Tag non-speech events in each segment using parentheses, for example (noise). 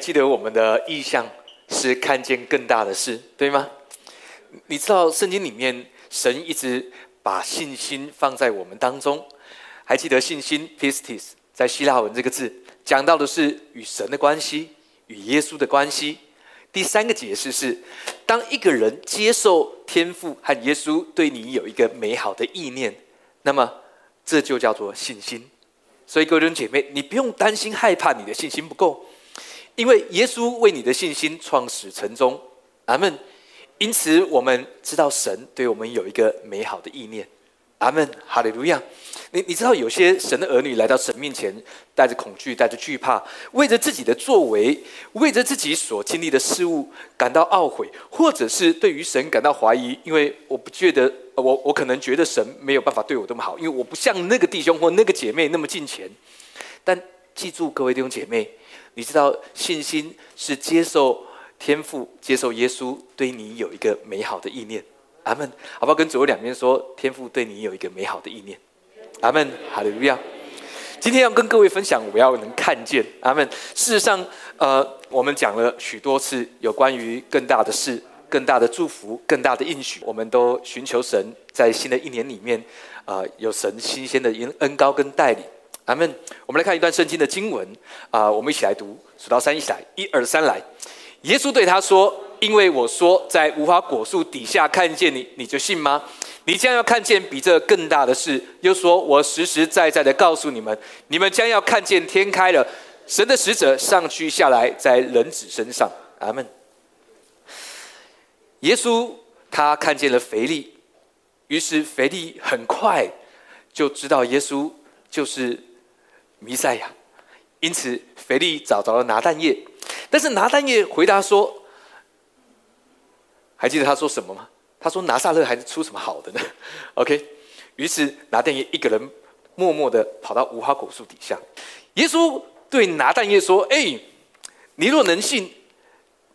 记得我们的意向是看见更大的事，对吗？你知道圣经里面神一直把信心放在我们当中，还记得信心 pistis 在希腊文这个字讲到的是与神的关系，与耶稣的关系。第三个解释是，当一个人接受天赋和耶稣对你有一个美好的意念，那么这就叫做信心。所以各位弟兄姐妹，你不用担心害怕你的信心不够。因为耶稣为你的信心创始成终，阿门。因此，我们知道神对我们有一个美好的意念，阿门，哈利路亚。你你知道，有些神的儿女来到神面前，带着恐惧，带着惧怕，为着自己的作为，为着自己所经历的事物感到懊悔，或者是对于神感到怀疑，因为我不觉得，我我可能觉得神没有办法对我这么好，因为我不像那个弟兄或那个姐妹那么近前。但记住，各位弟兄姐妹。你知道信心是接受天赋，接受耶稣对你有一个美好的意念，阿门。好不好？跟左右两边说，天赋对你有一个美好的意念，阿门。哈利路亚。今天要跟各位分享，我要能看见，阿门。事实上，呃，我们讲了许多次有关于更大的事、更大的祝福、更大的应许，我们都寻求神在新的一年里面，啊，有神新鲜的恩恩高跟带领。阿们，我们来看一段圣经的经文啊，我们一起来读，数到三一起来，一二三来。耶稣对他说：“因为我说在无花果树底下看见你，你就信吗？你将要看见比这更大的事。”又说：“我实实在在的告诉你们，你们将要看见天开了，神的使者上去下来在人子身上。”阿门。耶稣他看见了腓力，于是腓力很快就知道耶稣就是。弥赛亚，因此腓力找着了拿蛋叶，但是拿蛋叶回答说：“还记得他说什么吗？他说拿撒勒还是出什么好的呢？” (laughs) OK，于是拿蛋叶一个人默默的跑到无花果树底下。耶稣对拿蛋叶说：“哎，你若能信，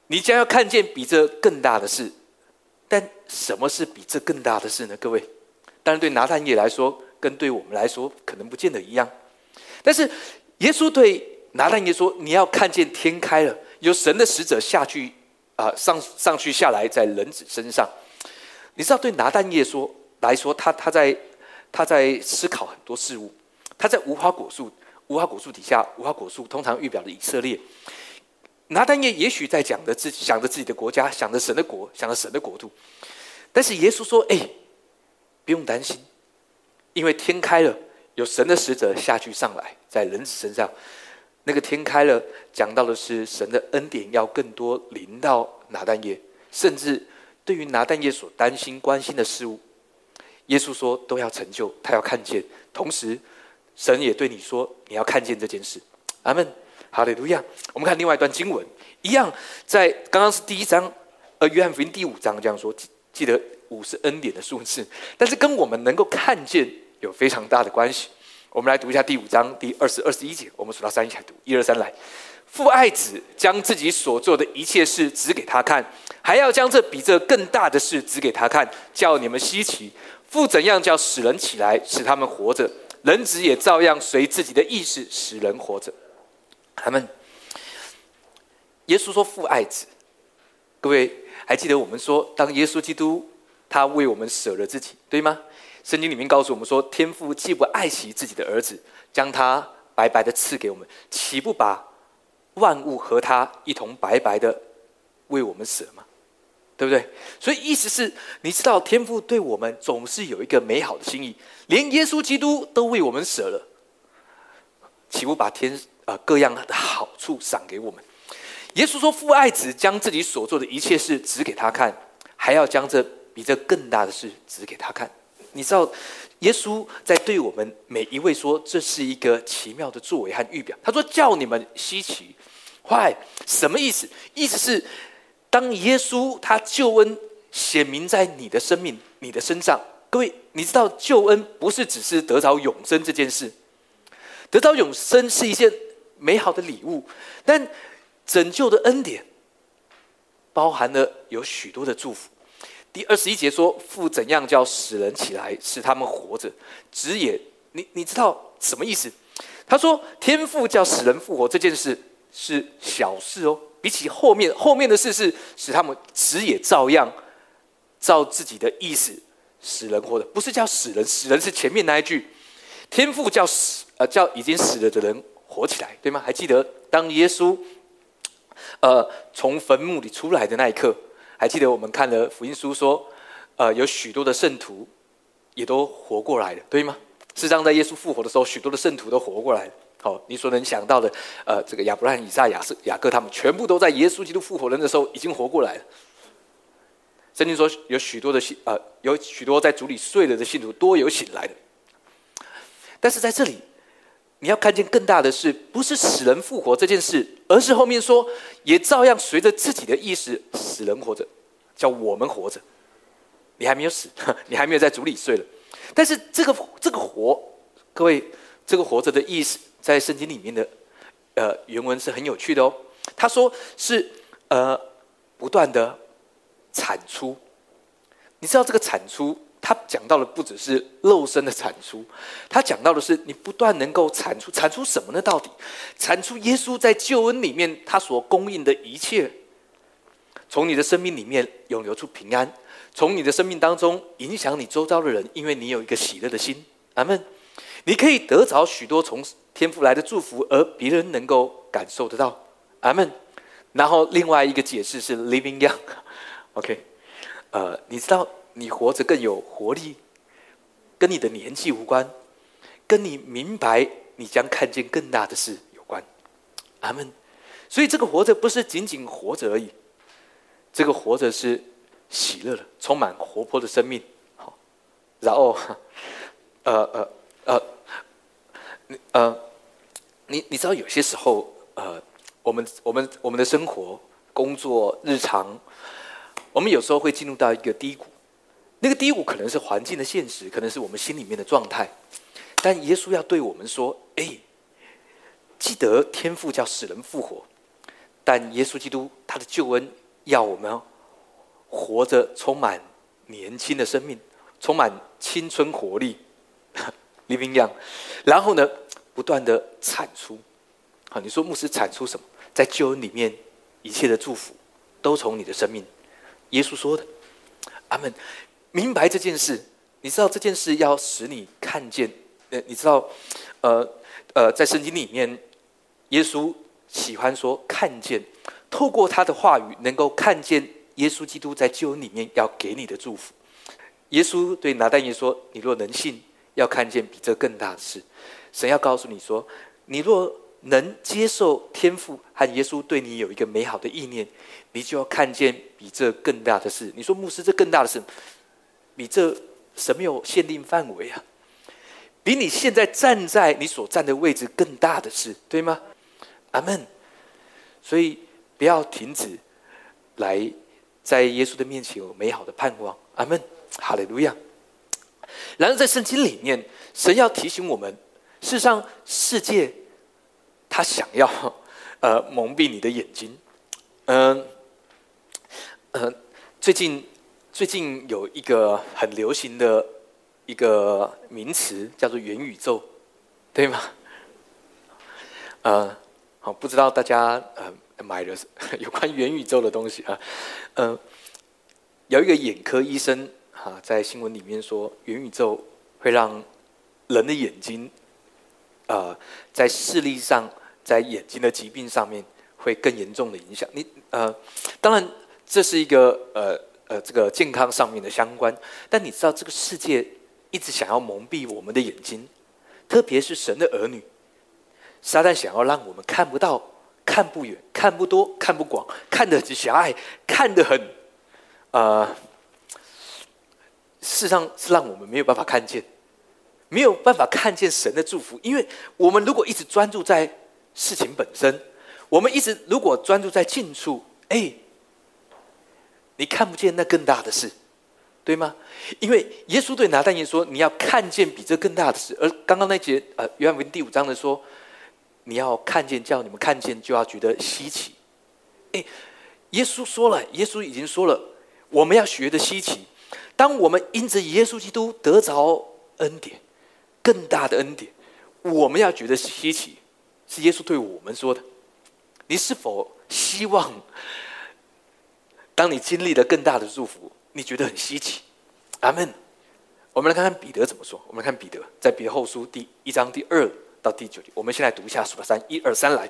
你将要看见比这更大的事。但什么是比这更大的事呢？各位，当然对拿蛋叶来说，跟对我们来说，可能不见得一样。”但是，耶稣对拿但业说：“你要看见天开了，有神的使者下去，啊，上上去下来在人子身上。你知道，对拿但业说来说，他他在他在思考很多事物。他在无花果树，无花果树底下，无花果树通常预表了以色列。拿但业也许在讲着自己，想着自己的国家，想着神的国，想着神的国度。但是耶稣说：‘哎，不用担心，因为天开了。’有神的使者下去上来，在人子身上，那个天开了，讲到的是神的恩典要更多临到拿但业，甚至对于拿但业所担心关心的事物，耶稣说都要成就，他要看见。同时，神也对你说，你要看见这件事。阿门，哈利路亚。我们看另外一段经文，一样在刚刚是第一章，呃，约翰福音第五章这样说，记得五是恩典的数字，但是跟我们能够看见。有非常大的关系。我们来读一下第五章第二十二十一节，我们数到三一起来读，一二三来。父爱子，将自己所做的一切事指给他看，还要将这比这更大的事指给他看，叫你们稀奇。父怎样叫使人起来，使他们活着，人子也照样随自己的意识使人活着。他们，耶稣说父爱子，各位还记得我们说，当耶稣基督他为我们舍了自己，对吗？圣经里面告诉我们说，天父既不爱惜自己的儿子，将他白白的赐给我们，岂不把万物和他一同白白的为我们舍吗？对不对？所以意思是，你知道天父对我们总是有一个美好的心意，连耶稣基督都为我们舍了，岂不把天啊各样的好处赏给我们？耶稣说：“父爱子，将自己所做的一切事指给他看，还要将这比这更大的事指给他看。”你知道，耶稣在对我们每一位说：“这是一个奇妙的作为和预表。”他说：“叫你们稀奇，坏什么意思？意思是，当耶稣他救恩显明在你的生命、你的身上。各位，你知道救恩不是只是得着永生这件事，得到永生是一件美好的礼物，但拯救的恩典包含了有许多的祝福。”第二十一节说：“父怎样叫死人起来，使他们活着？子也，你你知道什么意思？他说：天父叫死人复活这件事，是小事哦，比起后面后面的事是使他们死也照样照自己的意思使人活的，不是叫死人，死人是前面那一句，天父叫死呃叫已经死了的人活起来，对吗？还记得当耶稣呃从坟墓里出来的那一刻，还记得我们看了福音书说，呃有许多的圣徒也都活过来了，对吗？事实上，在耶稣复活的时候，许多的圣徒都活过来了。好，你所能想到的，呃，这个亚伯拉罕、以撒、雅斯、雅各，他们全部都在耶稣基督复活人的时候已经活过来了。圣经说，有许多的信，呃，有许多在主里睡了的信徒，多有醒来的。但是在这里，你要看见更大的事，不是死人复活这件事，而是后面说，也照样随着自己的意识死人活着，叫我们活着。你还没有死，(laughs) 你还没有在主里睡了。但是这个这个活，各位，这个活着的意思。在圣经里面的，呃，原文是很有趣的哦。他说是呃，不断的产出。你知道这个产出，他讲到的不只是肉身的产出，他讲到的是你不断能够产出，产出什么呢？到底产出耶稣在救恩里面他所供应的一切，从你的生命里面涌流出平安，从你的生命当中影响你周遭的人，因为你有一个喜乐的心。阿门。你可以得着许多从天父来的祝福，而别人能够感受得到。阿门。然后另外一个解释是 “living young”。OK，呃，你知道你活着更有活力，跟你的年纪无关，跟你明白你将看见更大的事有关。阿门。所以这个活着不是仅仅活着而已，这个活着是喜乐的，充满活泼的生命。好，然后，呃呃呃。你呃，你你知道有些时候呃，我们我们我们的生活、工作、日常，我们有时候会进入到一个低谷。那个低谷可能是环境的现实，可能是我们心里面的状态。但耶稣要对我们说：“哎，记得天父叫死人复活，但耶稣基督他的救恩要我们活着，充满年轻的生命，充满青春活力。(laughs) ” living young，然后呢，不断的产出。好，你说牧师产出什么？在救恩里面，一切的祝福都从你的生命。耶稣说的，阿门。明白这件事，你知道这件事要使你看见。呃，你知道，呃呃，在圣经里面，耶稣喜欢说看见，透过他的话语，能够看见耶稣基督在救恩里面要给你的祝福。耶稣对拿但业说：“你若能信。”要看见比这更大的事，神要告诉你说：你若能接受天赋和耶稣对你有一个美好的意念，你就要看见比这更大的事。你说牧师，这更大的事，比这什么有限定范围啊？比你现在站在你所站的位置更大的事，对吗？阿门。所以不要停止来在耶稣的面前有美好的盼望。阿门。哈利路亚。然而，在圣经里面，神要提醒我们：，事实上，世界他想要呃蒙蔽你的眼睛。嗯，呃，最近最近有一个很流行的一个名词叫做元宇宙，对吗？呃，好，不知道大家呃买了 (laughs) 有关元宇宙的东西啊？嗯，有一个眼科医生。啊，在新闻里面说，元宇宙会让人的眼睛，呃，在视力上，在眼睛的疾病上面会更严重的影响。你呃，当然这是一个呃呃这个健康上面的相关，但你知道这个世界一直想要蒙蔽我们的眼睛，特别是神的儿女，撒旦想要让我们看不到、看不远、看不多、看不广、看得很狭隘、看得很呃。事实上是让我们没有办法看见，没有办法看见神的祝福。因为我们如果一直专注在事情本身，我们一直如果专注在近处，哎，你看不见那更大的事，对吗？因为耶稣对拿但业说：“你要看见比这更大的事。”而刚刚那节呃约翰福音第五章的说：“你要看见，叫你们看见，就要觉得稀奇。”哎，耶稣说了，耶稣已经说了，我们要学的稀奇。当我们因着耶稣基督得着恩典，更大的恩典，我们要觉得稀奇，是耶稣对我们说的。你是否希望，当你经历了更大的祝福，你觉得很稀奇？阿门。我们来看看彼得怎么说。我们来看彼得在彼得后书第一章第二到第九节。我们先来读一下，数到三，一二三，来。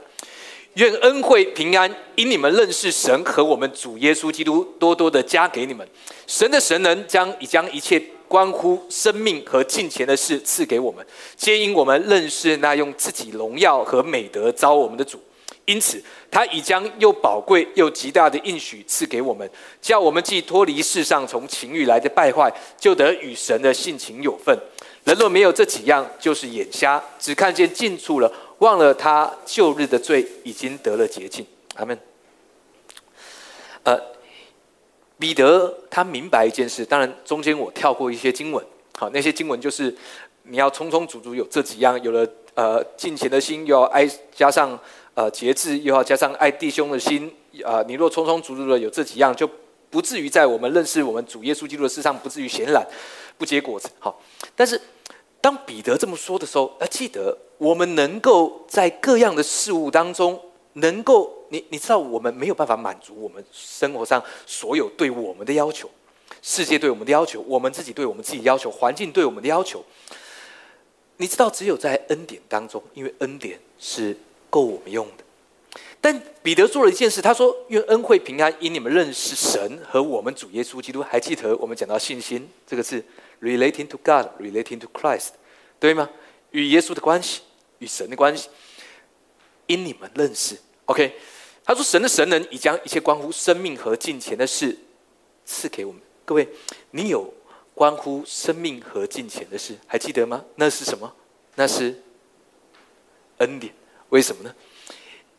愿恩惠平安因你们认识神和我们主耶稣基督多多的加给你们。神的神能将已将一切关乎生命和金钱的事赐给我们，皆因我们认识那用自己荣耀和美德招我们的主。因此，他已将又宝贵又极大的应许赐给我们，叫我们既脱离世上从情欲来的败坏，就得与神的性情有份。人若没有这几样，就是眼瞎，只看见近处了，忘了他旧日的罪已经得了洁净。阿门。呃，彼得他明白一件事，当然中间我跳过一些经文，好，那些经文就是你要充充足足有这几样，有了呃敬虔的心，又要挨加上。呃，节制又要加上爱弟兄的心，啊，你若充充足足的有这几样，就不至于在我们认识我们主耶稣基督的事上不至于显懒，不结果子。好，但是当彼得这么说的时候，要记得我们能够在各样的事物当中，能够你你知道，我们没有办法满足我们生活上所有对我们的要求，世界对我们的要求，我们自己对我们自己要求，环境对我们的要求。你知道，只有在恩典当中，因为恩典是。够我们用的，但彼得做了一件事，他说：“愿恩惠平安因你们认识神和我们主耶稣基督。”还记得我们讲到信心这个字，relating to God，relating to Christ，对吗？与耶稣的关系，与神的关系，因你们认识。OK，他说：“神的神能已将一切关乎生命和金钱的事赐给我们。”各位，你有关乎生命和金钱的事，还记得吗？那是什么？那是恩典。为什么呢？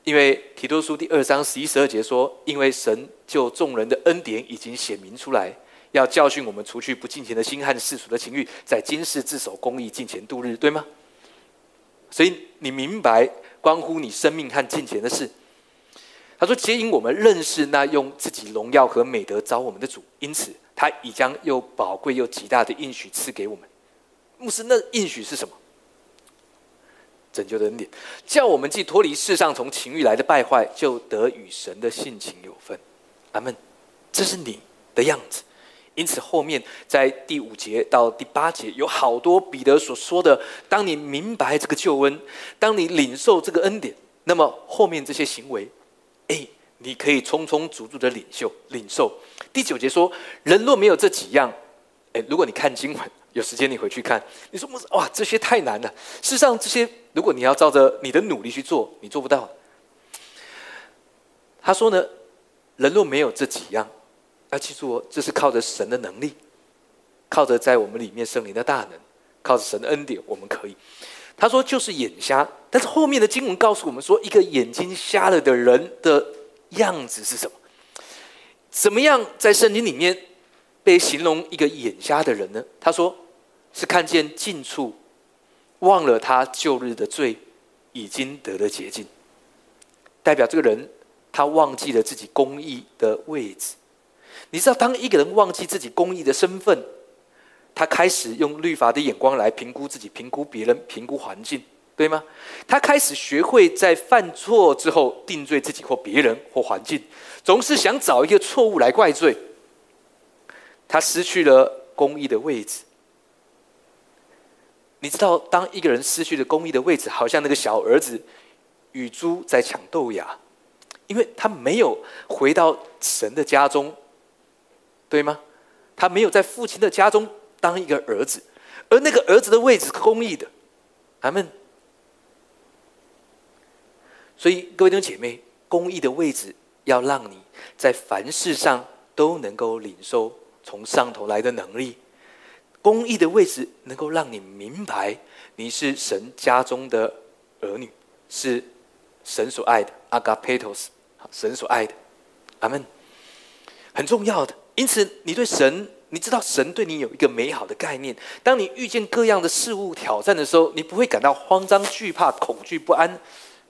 因为提多书第二章十一十二节说：“因为神就众人的恩典已经显明出来，要教训我们除去不敬虔的心和世俗的情欲，在今世自守公义，敬虔度日，对吗？”所以你明白关乎你生命和敬虔的事。他说：“皆因我们认识那用自己荣耀和美德招我们的主，因此他已将又宝贵又极大的应许赐给我们。”牧师，那应许是什么？拯救的恩典，叫我们既脱离世上从情欲来的败坏，就得与神的性情有分。阿门。这是你的样子。因此，后面在第五节到第八节，有好多彼得所说的：当你明白这个救恩，当你领受这个恩典，那么后面这些行为，哎，你可以充充足足的领受。领受。第九节说：人若没有这几样，哎，如果你看经文。有时间你回去看，你说哇，这些太难了。事实上，这些如果你要照着你的努力去做，你做不到。他说呢，人若没有这几样，要记住哦，这是靠着神的能力，靠着在我们里面圣灵的大能，靠着神的恩典，我们可以。他说就是眼瞎，但是后面的经文告诉我们说，一个眼睛瞎了的人的样子是什么？怎么样在圣经里面被形容一个眼瞎的人呢？他说。是看见近处，忘了他旧日的罪，已经得了洁净。代表这个人，他忘记了自己公义的位置。你知道，当一个人忘记自己公义的身份，他开始用律法的眼光来评估自己、评估别人、评估环境，对吗？他开始学会在犯错之后定罪自己或别人或环境，总是想找一个错误来怪罪。他失去了公义的位置。你知道，当一个人失去了公义的位置，好像那个小儿子与猪在抢豆芽，因为他没有回到神的家中，对吗？他没有在父亲的家中当一个儿子，而那个儿子的位置是公义的，阿门。所以，各位弟兄姐妹，公义的位置要让你在凡事上都能够领受从上头来的能力。公义的位置能够让你明白你是神家中的儿女，是神所爱的阿嘎佩托斯，神所爱的，阿门，很重要的。因此，你对神，你知道神对你有一个美好的概念。当你遇见各样的事物挑战的时候，你不会感到慌张、惧怕、恐惧、不安。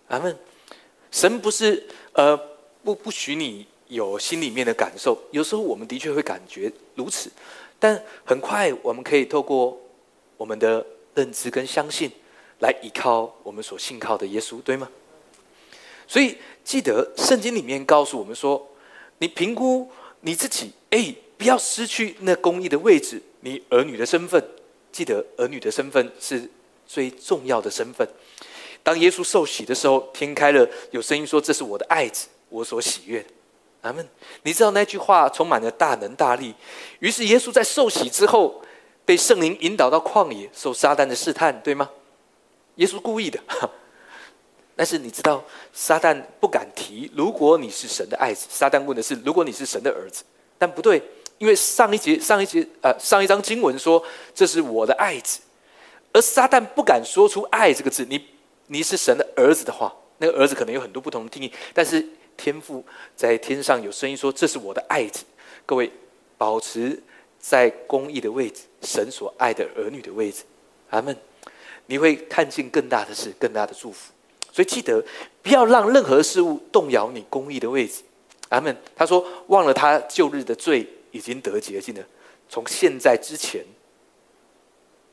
阿门。神不是呃不不许你有心里面的感受，有时候我们的确会感觉如此。但很快，我们可以透过我们的认知跟相信，来依靠我们所信靠的耶稣，对吗？所以记得圣经里面告诉我们说，你评估你自己，哎，不要失去那公义的位置，你儿女的身份。记得儿女的身份是最重要的身份。当耶稣受洗的时候，天开了，有声音说：“这是我的爱子，我所喜悦。”阿门。你知道那句话充满了大能大力。于是耶稣在受洗之后，被圣灵引导到旷野，受撒旦的试探，对吗？耶稣故意的。(laughs) 但是你知道，撒旦不敢提。如果你是神的爱子，撒旦问的是：如果你是神的儿子，但不对。因为上一节、上一节、呃，上一章经文说这是我的爱子，而撒旦不敢说出“爱”这个字。你你是神的儿子的话，那个儿子可能有很多不同的定义。但是天父在天上有声音说：“这是我的爱子。”各位，保持在公义的位置，神所爱的儿女的位置。阿门。你会看见更大的事，更大的祝福。所以记得不要让任何事物动摇你公义的位置。阿门。他说：“忘了他旧日的罪。”已经得洁净了。从现在之前，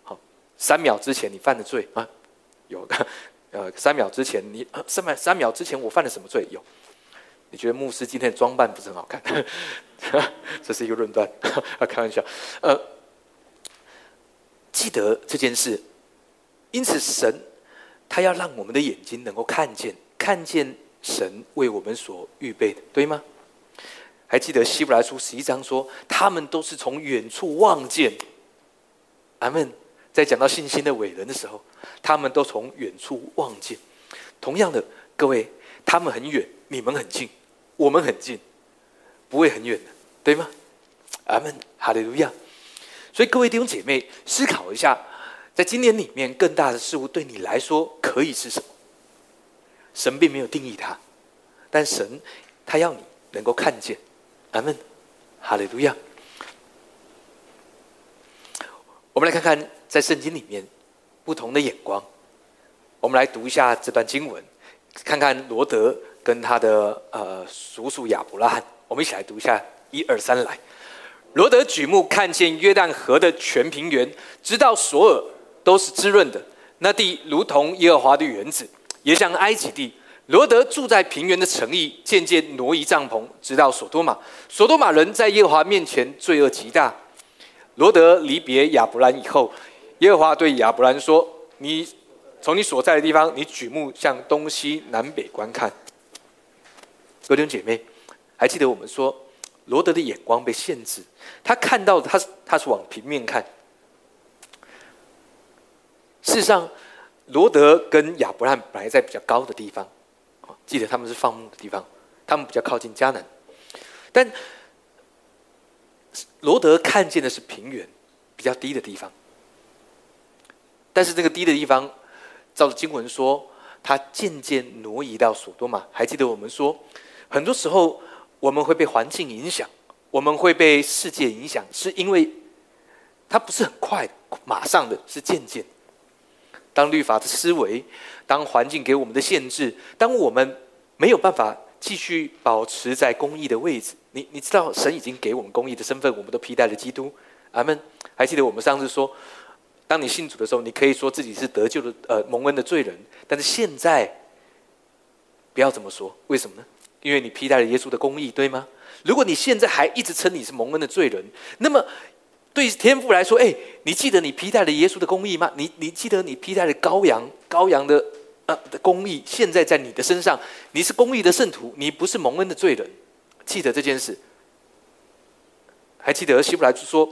好，三秒之前你犯的罪啊，有的。呃，三秒之前你三秒三秒之前我犯了什么罪？有。你觉得牧师今天的装扮不是很好看？(laughs) 这是一个论断，(laughs) 开玩笑。呃，记得这件事。因此，神他要让我们的眼睛能够看见，看见神为我们所预备的，对吗？还记得希伯来书十一章说，他们都是从远处望见。阿门。在讲到信心的伟人的时候，他们都从远处望见。同样的，各位，他们很远，你们很近，我们很近，不会很远的，对吗？阿门，哈利路亚。所以，各位弟兄姐妹，思考一下，在今年里面，更大的事物对你来说可以是什么？神并没有定义它，但神他要你能够看见。阿门，哈利路亚。我们来看看在圣经里面不同的眼光。我们来读一下这段经文，看看罗德跟他的呃叔叔亚伯拉罕。我们一起来读一下，一二三，来。罗德举目看见约旦河的全平原，直到索尔都是滋润的，那地如同耶和华的园子，也像埃及地。罗德住在平原的城邑，渐渐挪移帐篷，直到索多玛。索多玛人在耶和华面前罪恶极大。罗德离别亚伯兰以后，耶和华对亚伯兰说：“你从你所在的地方，你举目向东西南北观看。”弟兄姐妹，还记得我们说罗德的眼光被限制，他看到他他是往平面看。事实上，罗德跟亚伯兰本来在比较高的地方。记得他们是放牧的地方，他们比较靠近迦南，但罗德看见的是平原，比较低的地方。但是这个低的地方，照着经文说，他渐渐挪移到索多玛。还记得我们说，很多时候我们会被环境影响，我们会被世界影响，是因为它不是很快、马上的是渐渐。当律法的思维。当环境给我们的限制，当我们没有办法继续保持在公义的位置，你你知道神已经给我们公义的身份，我们都披戴了基督。阿门。还记得我们上次说，当你信主的时候，你可以说自己是得救的呃蒙恩的罪人，但是现在不要这么说，为什么呢？因为你披戴了耶稣的公义，对吗？如果你现在还一直称你是蒙恩的罪人，那么。对天父来说，哎，你记得你披戴了耶稣的公义吗？你你记得你披戴了羔羊羔羊的呃的公义，现在在你的身上，你是公义的圣徒，你不是蒙恩的罪人。记得这件事。还记得希伯来说，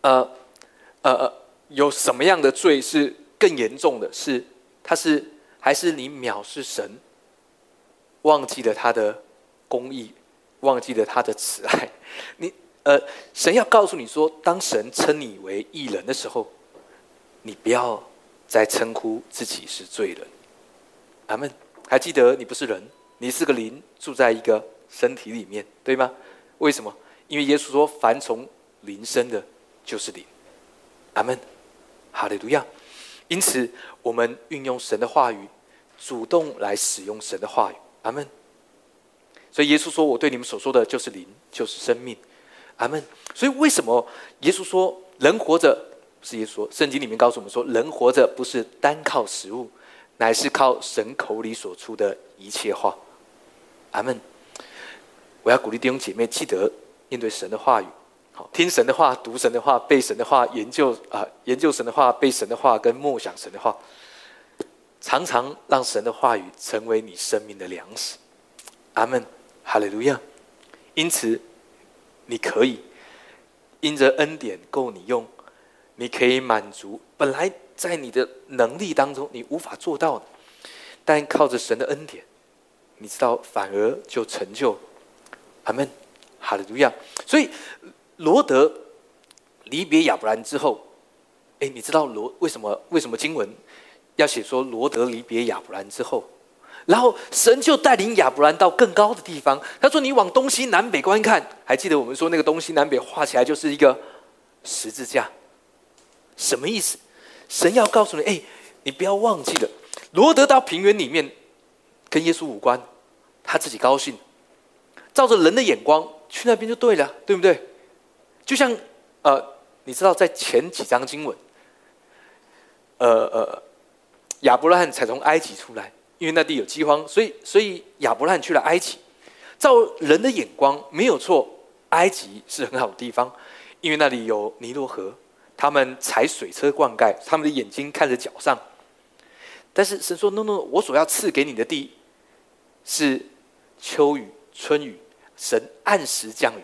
呃呃呃，有什么样的罪是更严重的？是他是还是你藐视神，忘记了他的公义，忘记了他的慈爱，你。呃，神要告诉你说，当神称你为义人的时候，你不要再称呼自己是罪人。阿门。还记得你不是人，你是个灵，住在一个身体里面，对吗？为什么？因为耶稣说，凡从灵生的，就是灵。阿门。哈利路亚。因此，我们运用神的话语，主动来使用神的话语。阿门。所以耶稣说：“我对你们所说的就是灵，就是生命。”阿门。所以为什么耶稣说人活着？是耶稣，圣经里面告诉我们说，人活着不是单靠食物，乃是靠神口里所出的一切话。阿门。我要鼓励弟兄姐妹，记得面对神的话语，好听神的话，读神的话，背神的话，研究啊，研究神的话，背神的话，跟默想神的话，常常让神的话语成为你生命的粮食。阿门，哈利路亚。因此，你可以因着恩典够你用，你可以满足本来在你的能力当中你无法做到的，但靠着神的恩典，你知道反而就成就。阿门，哈利路亚。所以罗德离别亚伯兰之后，哎，你知道罗为什么为什么经文要写说罗德离别亚伯兰之后？然后神就带领亚伯兰到更高的地方。他说：“你往东西南北观看，还记得我们说那个东西南北画起来就是一个十字架，什么意思？神要告诉你：哎，你不要忘记了，罗德到平原里面跟耶稣无关，他自己高兴，照着人的眼光去那边就对了，对不对？就像呃，你知道在前几章经文，呃呃，亚伯拉罕才从埃及出来。”因为那地有饥荒，所以所以亚伯拉罕去了埃及。照人的眼光没有错，埃及是很好的地方，因为那里有尼罗河，他们踩水车灌溉，他们的眼睛看着脚上。但是神说：“no no，我所要赐给你的地是秋雨春雨，神按时降雨，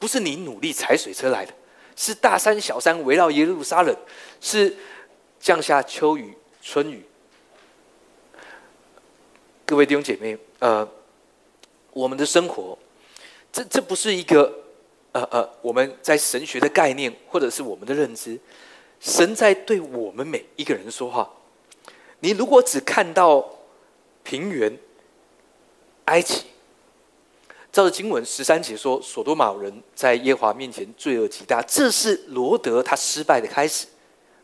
不是你努力踩水车来的，是大山小山围绕耶路撒冷，是降下秋雨春雨。”各位弟兄姐妹，呃，我们的生活，这这不是一个呃呃，我们在神学的概念，或者是我们的认知，神在对我们每一个人说话。你如果只看到平原、埃及，照着经文十三节说，所多玛人在耶华面前罪恶极大，这是罗德他失败的开始。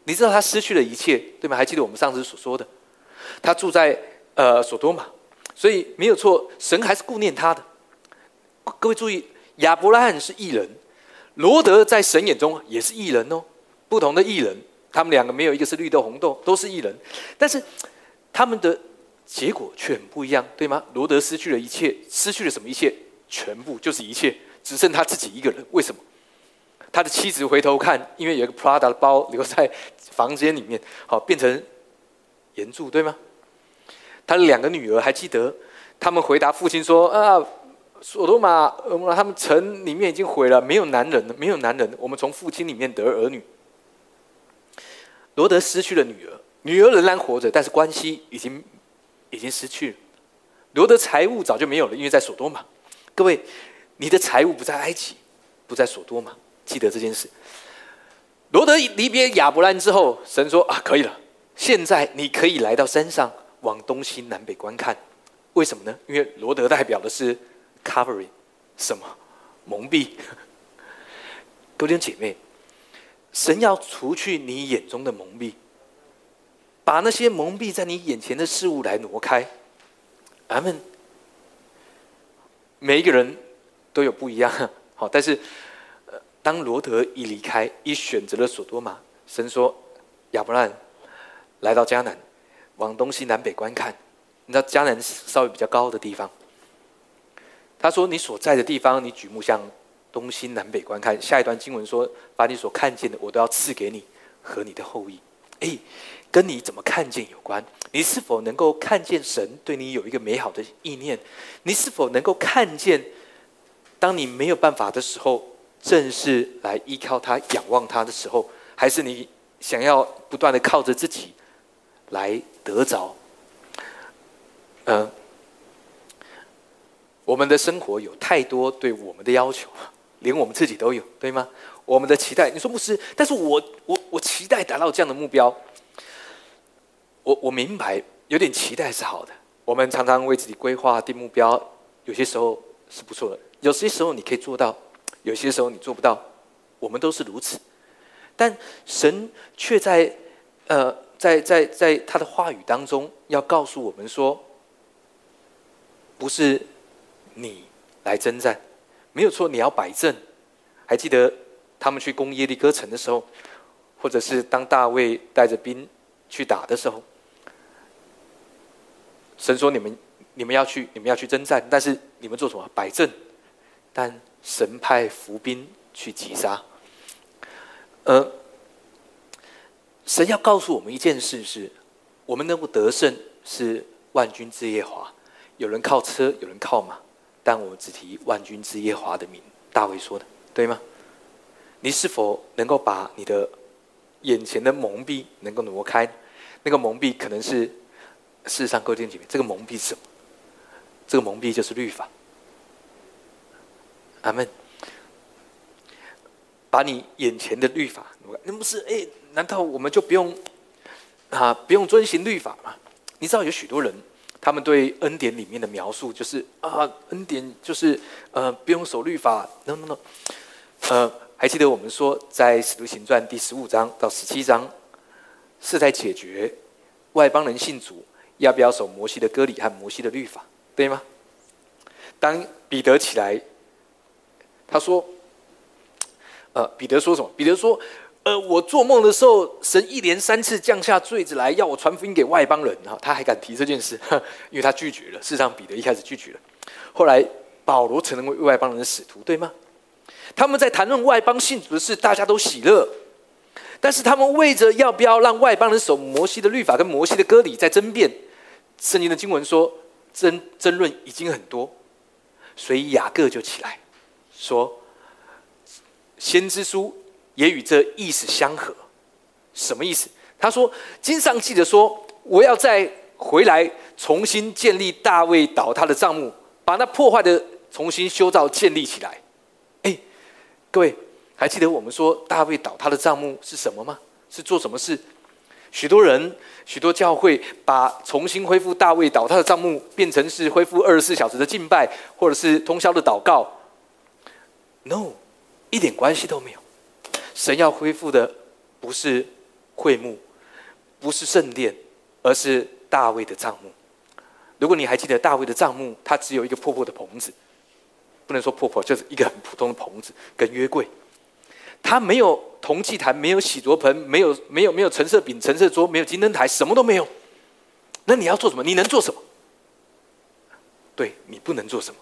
你知道他失去了一切，对吗？还记得我们上次所说的，他住在呃所多玛。所以没有错，神还是顾念他的。各位注意，亚伯拉罕是异人，罗德在神眼中也是异人哦。不同的异人，他们两个没有一个是绿豆红豆，都是异人，但是他们的结果却很不一样，对吗？罗德失去了一切，失去了什么？一切，全部就是一切，只剩他自己一个人。为什么？他的妻子回头看，因为有一个 Prada 的包留在房间里面，好变成岩柱，对吗？他的两个女儿还记得，他们回答父亲说：“啊，索多玛，他们城里面已经毁了，没有男人，没有男人。我们从父亲里面得儿女。”罗德失去了女儿，女儿仍然活着，但是关系已经已经失去了。罗德财物早就没有了，因为在索多玛。各位，你的财物不在埃及，不在索多玛，记得这件事。罗德离别亚伯兰之后，神说：“啊，可以了，现在你可以来到山上。”往东西南北观看，为什么呢？因为罗德代表的是 covering，什么蒙蔽？各位姐妹，神要除去你眼中的蒙蔽，把那些蒙蔽在你眼前的事物来挪开。阿门。每一个人都有不一样，好，但是当罗德一离开，一选择了索多玛，神说亚伯兰来到迦南。往东西南北观看，你知道迦南稍微比较高的地方。他说：“你所在的地方，你举目向东西南北观看。”下一段经文说：“把你所看见的，我都要赐给你和你的后裔。”哎，跟你怎么看见有关。你是否能够看见神对你有一个美好的意念？你是否能够看见，当你没有办法的时候，正是来依靠他、仰望他的时候，还是你想要不断的靠着自己来？得着，嗯，我们的生活有太多对我们的要求，连我们自己都有，对吗？我们的期待，你说不是？但是我我我期待达到这样的目标，我我明白，有点期待是好的。我们常常为自己规划定目标，有些时候是不错的，有些时候你可以做到，有些时候你做不到，我们都是如此。但神却在呃。在在在他的话语当中，要告诉我们说，不是你来征战，没有错，你要摆阵。还记得他们去攻耶利哥城的时候，或者是当大卫带着兵去打的时候，神说你们你们要去你们要去征战，但是你们做什么？摆阵。但神派伏兵去击杀。呃，神要告诉我们一件事是：我们能够得胜是万军之耶华。有人靠车，有人靠马，但我们只提万军之耶华的名。大卫说的，对吗？你是否能够把你的眼前的蒙蔽能够挪开？那个蒙蔽可能是事实上，各位弟兄姐妹，这个蒙蔽是什么？这个蒙蔽就是律法。阿门。把你眼前的律法，那不是？哎，难道我们就不用啊？不用遵循律法吗？你知道有许多人。他们对恩典里面的描述就是啊，恩典就是呃，不用守律法。no no no，呃，还记得我们说在使徒行传第十五章到十七章是在解决外邦人信主要不要守摩西的割礼和摩西的律法，对吗？当彼得起来，他说，呃，彼得说什么？彼得说。呃，我做梦的时候，神一连三次降下坠子来，要我传福音给外邦人哈，他还敢提这件事，(laughs) 因为他拒绝了。事实上，彼得一开始拒绝了，后来保罗成为外邦人的使徒，对吗？他们在谈论外邦信主的事，大家都喜乐，但是他们为着要不要让外邦人守摩西的律法跟摩西的割礼在争辩。圣经的经文说，争争论已经很多，所以雅各就起来说，先知书。也与这意思相合，什么意思？他说：“经上记得说，我要再回来重新建立大卫倒塌的账目，把那破坏的重新修造建立起来。”哎，各位还记得我们说大卫倒塌的账目是什么吗？是做什么事？许多人、许多教会把重新恢复大卫倒塌的账目变成是恢复二十四小时的敬拜，或者是通宵的祷告。No，一点关系都没有。神要恢复的不是会幕，不是圣殿，而是大卫的帐幕。如果你还记得大卫的帐幕，它只有一个破破的棚子，不能说破破，就是一个很普通的棚子跟约柜。它没有铜器坛，没有洗濯盆，没有没有没有陈设饼、陈设桌，没有金灯台，什么都没有。那你要做什么？你能做什么？对你不能做什么？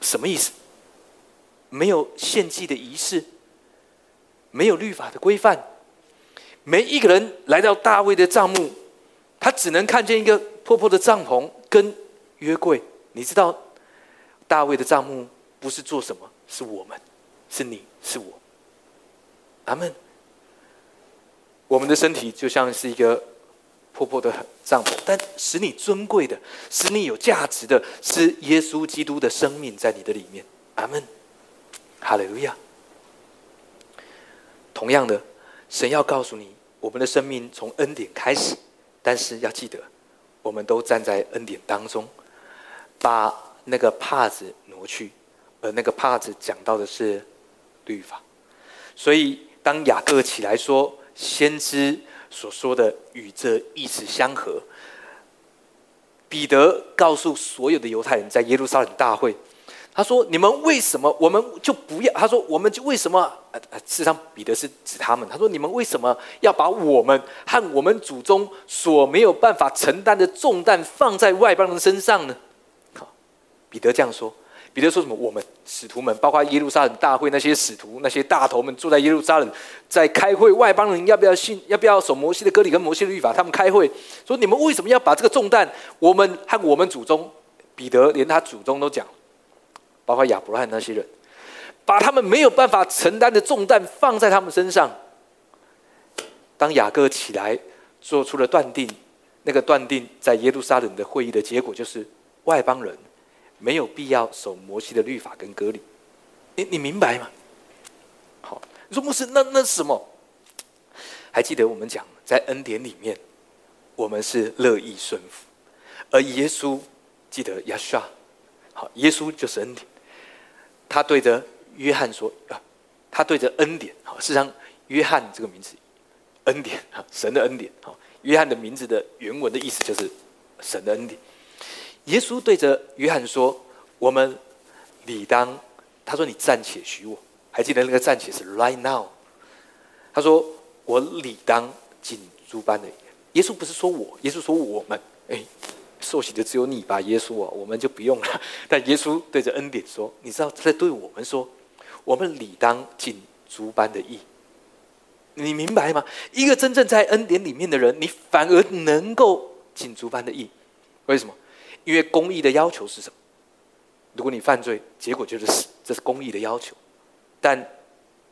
什么意思？没有献祭的仪式。没有律法的规范，每一个人来到大卫的帐幕，他只能看见一个破破的帐篷跟约柜。你知道，大卫的帐幕不是做什么？是我们，是你是我。阿门。我们的身体就像是一个破破的帐篷，但使你尊贵的、使你有价值的，是耶稣基督的生命在你的里面。阿门。哈利路亚。同样的，神要告诉你，我们的生命从恩典开始，但是要记得，我们都站在恩典当中，把那个帕子挪去，而那个帕子讲到的是律法。所以，当雅各起来说先知所说的与这意思相合，彼得告诉所有的犹太人在耶路撒冷大会。他说：“你们为什么我们就不要？”他说：“我们就为什么？”呃呃，事实上，彼得是指他们。他说：“你们为什么要把我们和我们祖宗所没有办法承担的重担放在外邦人身上呢？”好，彼得这样说。彼得说什么？我们使徒们，包括耶路撒冷大会那些使徒、那些大头们，坐在耶路撒冷在开会。外邦人要不要信？要不要守摩西的割礼跟摩西的律法？他们开会说：“你们为什么要把这个重担？我们和我们祖宗，彼得连他祖宗都讲。”包括亚伯拉罕那些人，把他们没有办法承担的重担放在他们身上。当雅各起来做出了断定，那个断定在耶路撒冷的会议的结果就是，外邦人没有必要守摩西的律法跟割礼。你你明白吗？好，你说牧师，那那什么？还记得我们讲在恩典里面，我们是乐意顺服，而耶稣记得亚刷，好，耶稣就是恩典。他对着约翰说：“啊，他对着恩典，好，事实上，约翰这个名字，恩典，神的恩典，好，约翰的名字的原文的意思就是神的恩典。耶稣对着约翰说：‘我们理当，他说你暂且许我，还记得那个暂且是 right now。’他说我理当尽诸般的。耶稣不是说我，耶稣说我们，哎，受洗的只有你吧，耶稣啊，我们就不用了。(laughs) 但耶稣对着恩典说：“你知道在对我们说，我们理当尽诸般的义。你明白吗？一个真正在恩典里面的人，你反而能够尽诸般的义。为什么？因为公义的要求是什么？如果你犯罪，结果就是死，这是公义的要求。但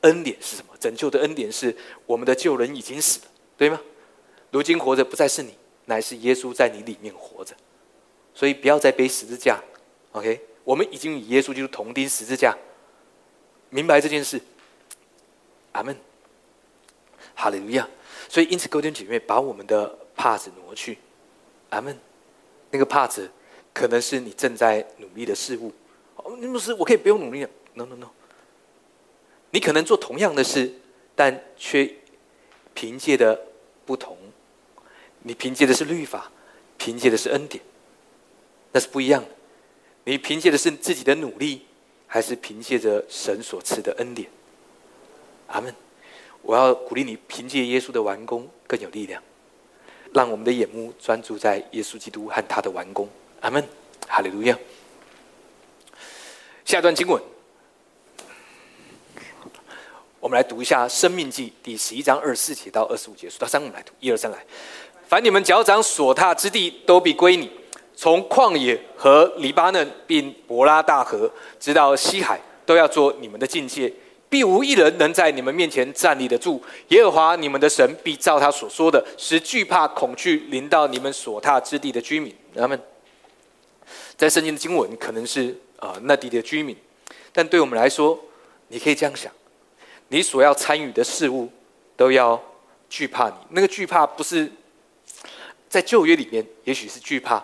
恩典是什么？拯救的恩典是我们的旧人已经死了，对吗？如今活着不再是你。”乃是耶稣在你里面活着，所以不要再背十字架。OK，我们已经与耶稣基督同钉十字架，明白这件事。阿门，哈利路亚。所以因此，各位姐妹，把我们的帕子挪去。阿门。那个帕子可能是你正在努力的事物。哦，牧师，我可以不用努力了。No，No，No。你可能做同样的事，但却凭借的不同。你凭借的是律法，凭借的是恩典，那是不一样的。你凭借的是自己的努力，还是凭借着神所赐的恩典？阿门。我要鼓励你，凭借耶稣的完工更有力量，让我们的眼目专注在耶稣基督和他的完工。阿门。哈利路亚。下段经文，我们来读一下《生命记》第十一章二十四节到二十五节，数到三，我们来读，一二三，来。凡你们脚掌所踏之地，都必归你。从旷野和黎巴嫩，并伯拉大河，直到西海，都要做你们的境界。必无一人能在你们面前站立得住。耶和华你们的神必照他所说的，使惧怕恐惧临到你们所踏之地的居民。他们，在圣经的经文可能是啊那地的居民，但对我们来说，你可以这样想：你所要参与的事物，都要惧怕你。那个惧怕不是。在旧约里面，也许是惧怕；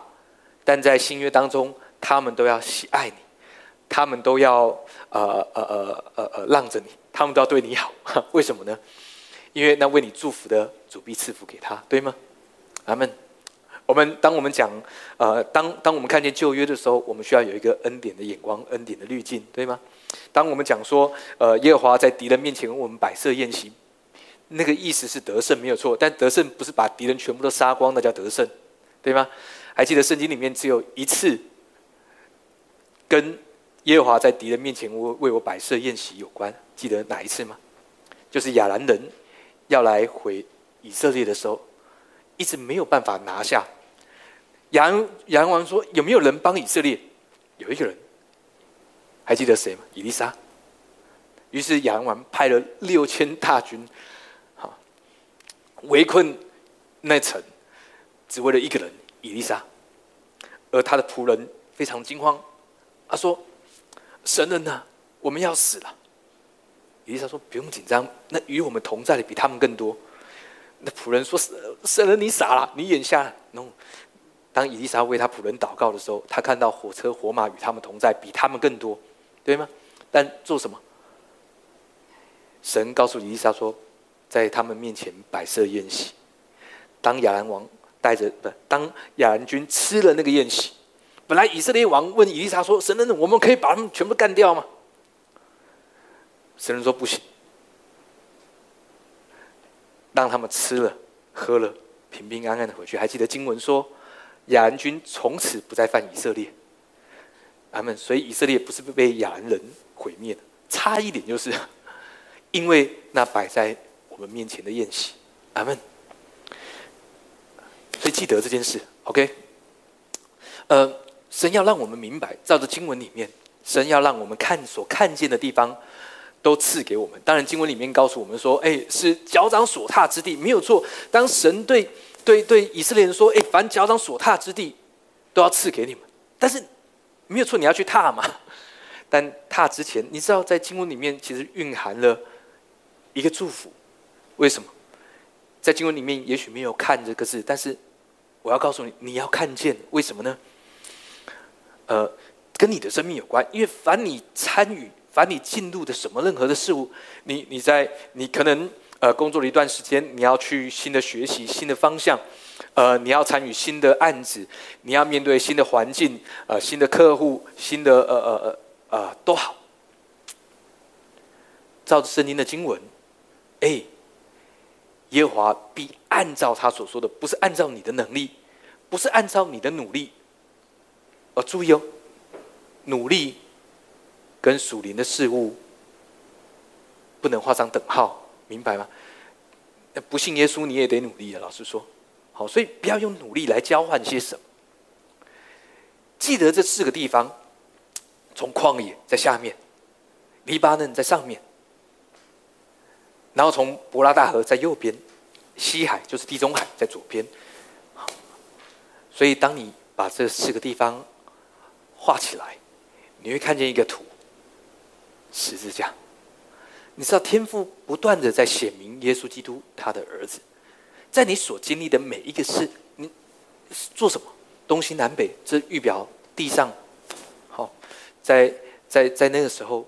但在新约当中，他们都要喜爱你，他们都要呃呃呃呃呃让着你，他们都要对你好。(laughs) 为什么呢？因为那为你祝福的主必赐福给他，对吗？阿门。我们当我们讲呃当当我们看见旧约的时候，我们需要有一个恩典的眼光、恩典的滤镜，对吗？当我们讲说呃耶和华在敌人面前为我们摆设宴席。那个意思是得胜没有错，但得胜不是把敌人全部都杀光，那叫得胜，对吗？还记得圣经里面只有一次跟耶和华在敌人面前为为我摆设宴席有关，记得哪一次吗？就是亚兰人要来回以色列的时候，一直没有办法拿下。亚亚兰王说：“有没有人帮以色列？”有一个人，还记得谁吗？以利沙。于是亚兰王派了六千大军。围困那城，只为了一个人以丽莎，而他的仆人非常惊慌。他说：“神人呐，我们要死了。”以丽莎说：“不用紧张，那与我们同在的比他们更多。”那仆人说：“神神人，你傻了，你眼瞎了。”当以丽莎为他仆人祷告的时候，他看到火车火马与他们同在，比他们更多，对吗？但做什么？神告诉以丽莎说。在他们面前摆设宴席。当亚兰王带着不，当亚兰军吃了那个宴席，本来以色列王问以利沙说：“神人，我们可以把他们全部干掉吗？”神人说：“不行，让他们吃了喝了，平平安安的回去。”还记得经文说，亚兰军从此不再犯以色列。他们所以以色列不是被亚兰人毁灭的，差一点就是，因为那摆在。我们面前的宴席，阿门。所以记得这件事，OK。呃，神要让我们明白，照着经文里面，神要让我们看所看见的地方，都赐给我们。当然，经文里面告诉我们说，哎，是脚掌所踏之地，没有错。当神对对对以色列人说，哎，凡脚掌所踏之地，都要赐给你们。但是没有错，你要去踏嘛。但踏之前，你知道，在经文里面其实蕴含了一个祝福。为什么？在经文里面也许没有看这个字，但是我要告诉你，你要看见。为什么呢？呃，跟你的生命有关。因为凡你参与、凡你进入的什么任何的事物，你你在你可能呃工作了一段时间，你要去新的学习、新的方向，呃，你要参与新的案子，你要面对新的环境、呃新的客户、新的呃呃呃呃都好。照着圣经的经文，哎。耶和华必按照他所说的，不是按照你的能力，不是按照你的努力。哦，注意哦，努力跟属灵的事物不能画上等号，明白吗？不信耶稣，你也得努力啊。老实说，好，所以不要用努力来交换些什么。记得这四个地方：从旷野在下面，黎巴嫩在上面，然后从伯拉大河在右边。西海就是地中海，在左边。所以，当你把这四个地方画起来，你会看见一个图——十字架。你知道，天父不断的在显明耶稣基督他的儿子，在你所经历的每一个事，你做什么？东西南北，这预表地上。好，在在在那个时候，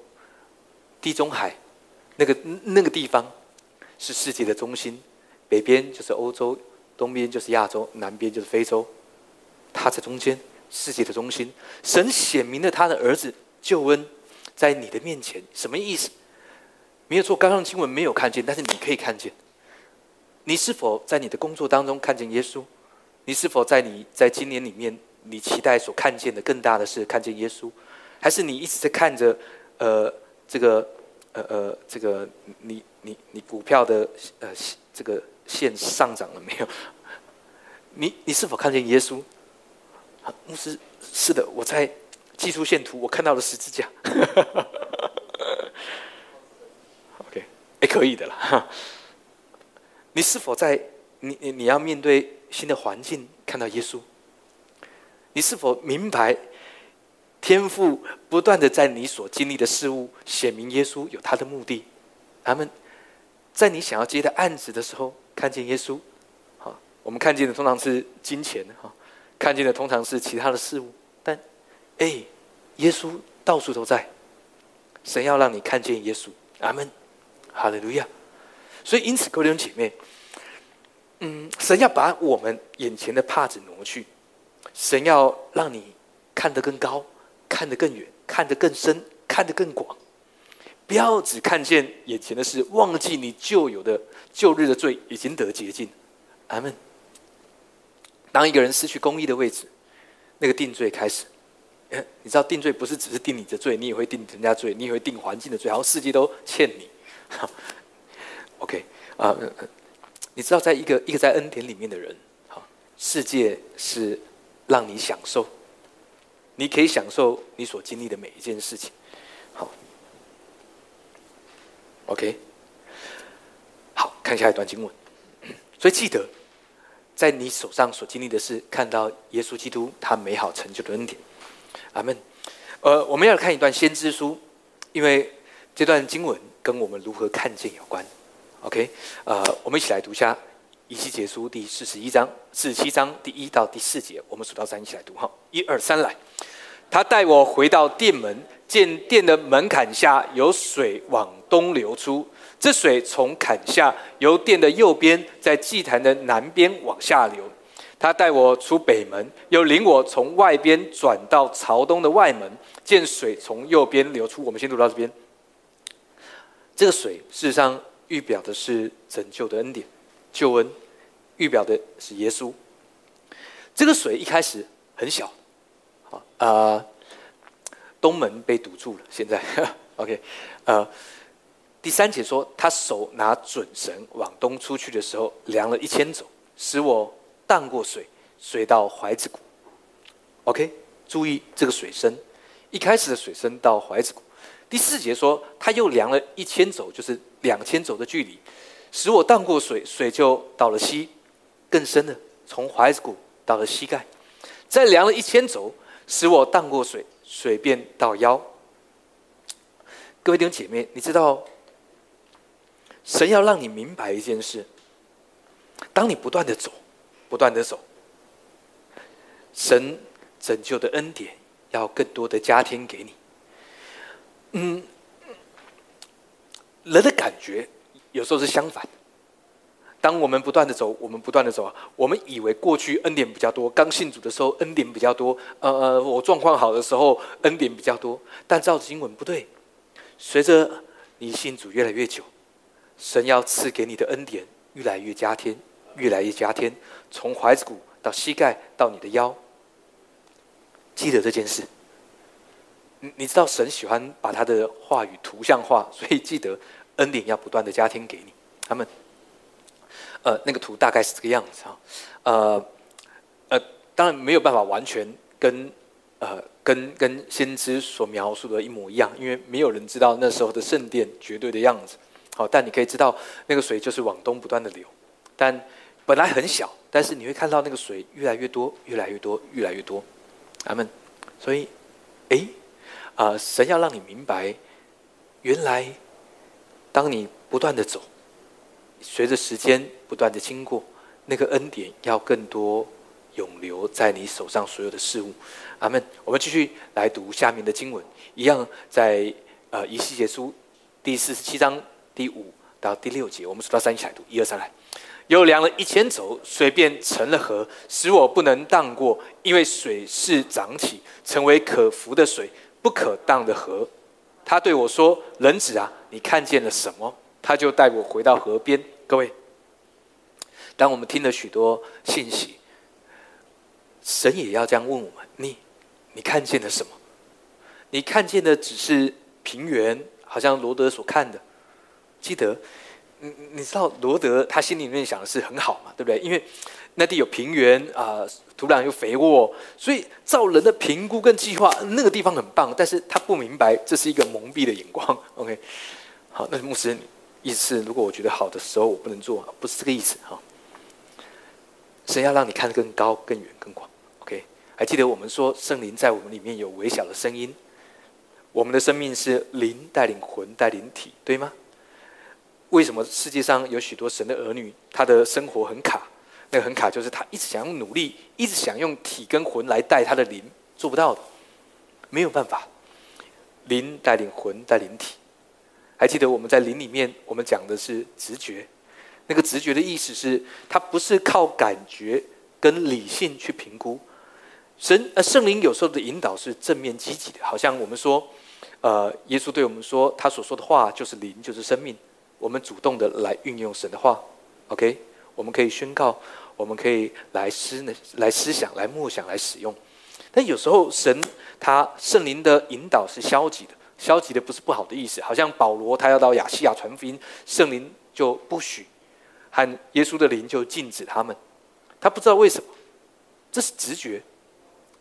地中海那个那个地方是世界的中心。北边就是欧洲，东边就是亚洲，南边就是非洲。他在中间，世界的中心。神显明了他的儿子救恩在你的面前，什么意思？没有错，刚刚经文没有看见，但是你可以看见。你是否在你的工作当中看见耶稣？你是否在你在今年里面，你期待所看见的更大的是看见耶稣？还是你一直在看着呃这个呃呃这个你你你股票的呃这个？线上涨了没有？你你是否看见耶稣？牧师是的，我在技术线图，我看到了十字架。OK，哎，可以的了。你是否在你你你要面对新的环境，看到耶稣？你是否明白天赋不断的在你所经历的事物显明耶稣有他的目的？他们在你想要接的案子的时候。看见耶稣，好，我们看见的通常是金钱，哈，看见的通常是其他的事物，但，哎，耶稣到处都在，神要让你看见耶稣，阿门，哈利路亚。所以因此，各位弟兄姐妹，嗯，神要把我们眼前的帕子挪去，神要让你看得更高，看得更远，看得更深，看得更广。不要只看见眼前的事，忘记你旧有的旧日的罪已经得洁净。阿门。当一个人失去公义的位置，那个定罪开始。你知道定罪不是只是定你的罪，你也会定人家罪，你也会定环境的罪，好像世界都欠你。(laughs) OK 啊，你知道，在一个一个在恩典里面的人，好，世界是让你享受，你可以享受你所经历的每一件事情。好 OK，好看下一段经文。(clears throat) 所以记得，在你手上所经历的是看到耶稣基督他美好成就的恩典。阿门。呃，我们要看一段先知书，因为这段经文跟我们如何看见有关。OK，呃，我们一起来读一下以西结书第四十一章、四十七章第一到第四节。我们数到三，一起来读哈。一二三，来。他带我回到殿门。见殿的门槛下有水往东流出，这水从坎下由殿的右边，在祭坛的南边往下流。他带我出北门，又领我从外边转到朝东的外门，见水从右边流出。我们先读到这边。这个水事实上预表的是拯救的恩典，救恩预表的是耶稣。这个水一开始很小，好啊。东门被堵住了，现在，(laughs) OK，呃，第三节说，他手拿准绳往东出去的时候，量了一千走，使我荡过水，水到怀子谷。OK，注意这个水深，一开始的水深到怀子谷。第四节说，他又量了一千走，就是两千走的距离，使我荡过水，水就到了膝，更深的，从踝子谷到了膝盖，再量了一千走，使我荡过水。水便到腰。各位弟兄姐妹，你知道，神要让你明白一件事：当你不断的走，不断的走，神拯救的恩典要更多的加添给你。嗯，人的感觉有时候是相反。当我们不断的走，我们不断的走啊，我们以为过去恩典比较多，刚信主的时候恩典比较多，呃呃，我状况好的时候恩典比较多。但照经文不对，随着你信主越来越久，神要赐给你的恩典越来越加添，越来越加添，从怀子谷到膝盖，到你的腰。记得这件事。你你知道神喜欢把他的话语图像化，所以记得恩典要不断的加添给你。他们，呃，那个图大概是这个样子啊，呃，呃，当然没有办法完全跟呃跟跟先知所描述的一模一样，因为没有人知道那时候的圣殿绝对的样子。好，但你可以知道那个水就是往东不断的流，但本来很小，但是你会看到那个水越来越多，越来越多，越来越多。阿门。所以，哎。啊！神要让你明白，原来当你不断的走，随着时间不断的经过，那个恩典要更多永留在你手上所有的事物。阿门。我们继续来读下面的经文，一样在呃以西结书第四十七章第五到第六节，我们数到三一起来读，一二三来。又量了一千轴，水便成了河，使我不能荡过，因为水势涨起，成为可浮的水。不可荡的河，他对我说：“人子啊，你看见了什么？”他就带我回到河边。各位，当我们听了许多信息，神也要这样问我们：你，你看见了什么？你看见的只是平原，好像罗德所看的。记得，你你知道罗德他心里面想的是很好嘛，对不对？因为那地有平原啊。土壤又肥沃，所以照人的评估跟计划，那个地方很棒，但是他不明白这是一个蒙蔽的眼光。(laughs) OK，好，那牧师意思是，如果我觉得好的时候，我不能做，不是这个意思哈。神要让你看得更高、更远、更广。OK，还记得我们说圣灵在我们里面有微小的声音，我们的生命是灵带领魂带领体，对吗？为什么世界上有许多神的儿女，他的生活很卡？那个很卡，就是他一直想用努力，一直想用体跟魂来带他的灵，做不到的，没有办法。灵带领魂带领体，还记得我们在灵里面，我们讲的是直觉。那个直觉的意思是，它不是靠感觉跟理性去评估。神呃，圣灵有时候的引导是正面积极的，好像我们说，呃，耶稣对我们说，他所说的话就是灵，就是生命。我们主动的来运用神的话，OK。我们可以宣告，我们可以来思呢，来思想，来默想，来使用。但有时候神他圣灵的引导是消极的，消极的不是不好的意思。好像保罗他要到亚细亚传福音，圣灵就不许，和耶稣的灵就禁止他们。他不知道为什么，这是直觉，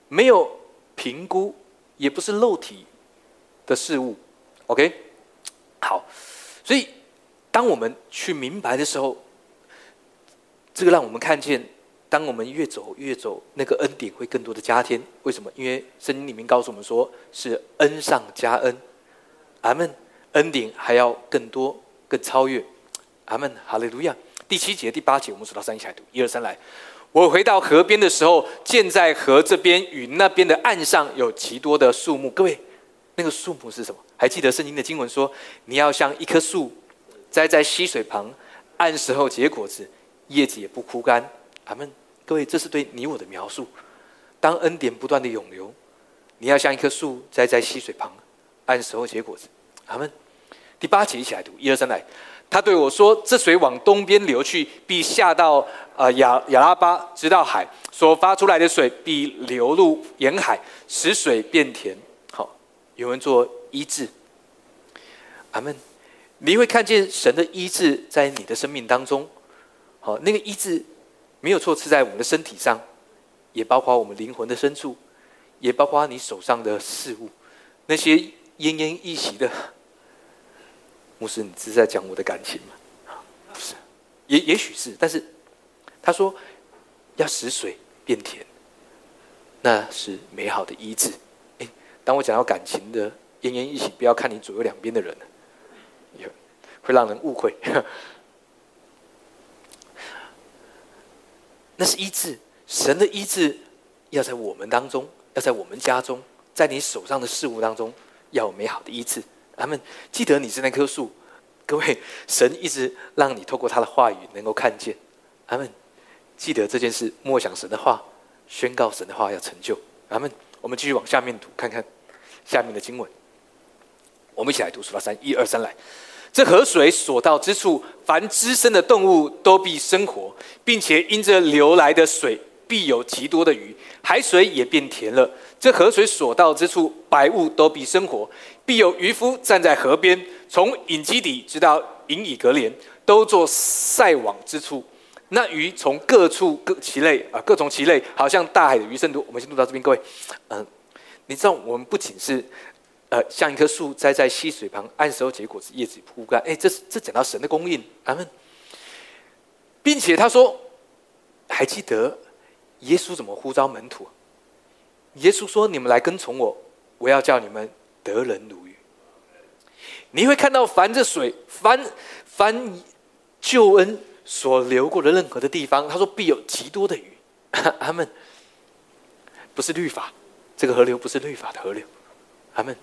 没有评估，也不是肉体的事物。OK，好，所以当我们去明白的时候。这个让我们看见，当我们越走越走，那个恩典会更多的加添。为什么？因为圣经里面告诉我们说，是恩上加恩。阿门。恩典还要更多、更超越。阿门。哈利路亚。第七节、第八节，我们数到三一起来读。一二三来。我回到河边的时候，见在河这边与那边的岸上有极多的树木。各位，那个树木是什么？还记得圣经的经文说，你要像一棵树，栽在溪水旁，按时候结果子。叶子也不枯干，阿门。各位，这是对你我的描述。当恩典不断的涌流，你要像一棵树栽在溪水旁，按时候结果子，阿门。第八节一起来读，一二三来。他对我说：“这水往东边流去，必下到呃亚亚拉巴，直到海。所发出来的水必流入沿海，使水变甜。”好，有人做医治，阿门。你会看见神的医治在你的生命当中。好，那个医治没有错，是在我们的身体上，也包括我们灵魂的深处，也包括你手上的事物，那些奄奄一息的。牧师，你是在讲我的感情吗？不是，也也许是，但是他说要使水变甜，那是美好的医治。哎，当我讲到感情的奄奄一息，不要看你左右两边的人，也会让人误会。那是医治，神的医治要在我们当中，要在我们家中，在你手上的事物当中，要有美好的医治。他们记得你是那棵树，各位，神一直让你透过他的话语能够看见。他们记得这件事，默想神的话，宣告神的话要成就。他们，我们继续往下面读，看看下面的经文。我们一起来读，数到三，一二三，来。这河水所到之处，凡滋生的动物都必生活，并且因着流来的水必有极多的鱼，海水也变甜了。这河水所到之处，百物都必生活。必有渔夫站在河边，从隐基底直到隐以格连，都做晒网之处。那鱼从各处各其类啊，各从其类，好像大海的鱼甚多。我们先录到这边，各位，嗯，你知道我们不仅是呃像一棵树栽在溪水旁，按时候结果子，叶子铺盖。哎，这是这讲到神的供应，阿门。并且他说，还记得耶稣怎么呼召门徒？耶稣说：“你们来跟从我，我要叫你们得人如鱼。”你会看到，凡这水，凡凡救恩所流过的任何的地方，他说必有极多的鱼。阿门。不是律法，这个河流不是律法的河流。阿门。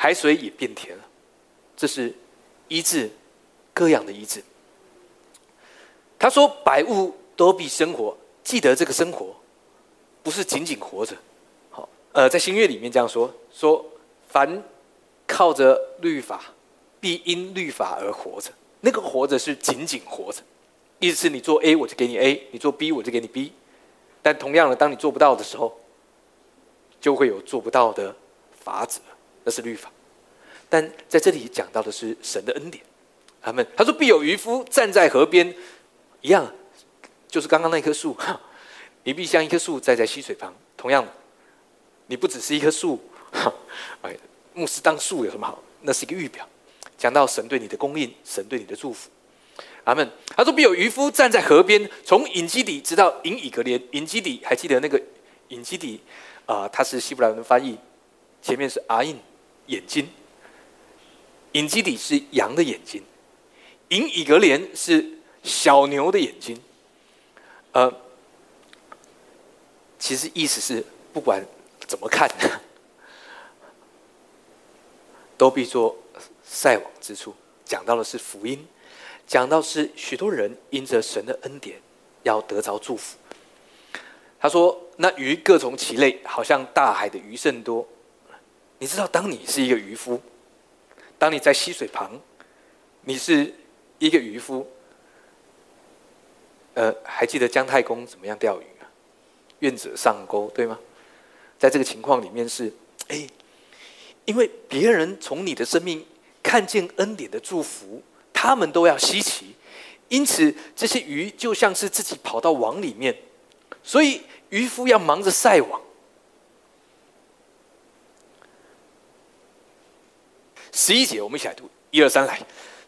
海水也变甜了，这是医治各样的医治。他说：“百物都必生活。”记得这个生活。不是仅仅活着，好，呃，在新月里面这样说：说凡靠着律法，必因律法而活着。那个活着是仅仅活着，意思是你做 A 我就给你 A，你做 B 我就给你 B。但同样的，当你做不到的时候，就会有做不到的法则，那是律法。但在这里讲到的是神的恩典。他们他说必有渔夫站在河边，一样，就是刚刚那棵树。你必像一棵树栽在溪水旁。同样，你不只是一棵树。哎，牧师当树有什么好？那是一个预表，讲到神对你的供应，神对你的祝福。阿门。他说：“必有渔夫站在河边，从隐基底直到隐以格连。隐基底还记得那个隐基底啊？它是希伯来文的翻译，前面是阿印眼睛。隐基底是羊的眼睛，隐以格连是小牛的眼睛。呃。”其实意思是，不管怎么看，(laughs) 都必做晒网之处。讲到的是福音，讲到是许多人因着神的恩典要得着祝福。他说：“那鱼各从其类，好像大海的鱼甚多。”你知道，当你是一个渔夫，当你在溪水旁，你是一个渔夫。呃，还记得姜太公怎么样钓鱼啊？愿者上钩，对吗？在这个情况里面是，哎，因为别人从你的生命看见恩典的祝福，他们都要稀奇，因此这些鱼就像是自己跑到网里面，所以渔夫要忙着晒网。十一节，我们一起来读，一二三，来，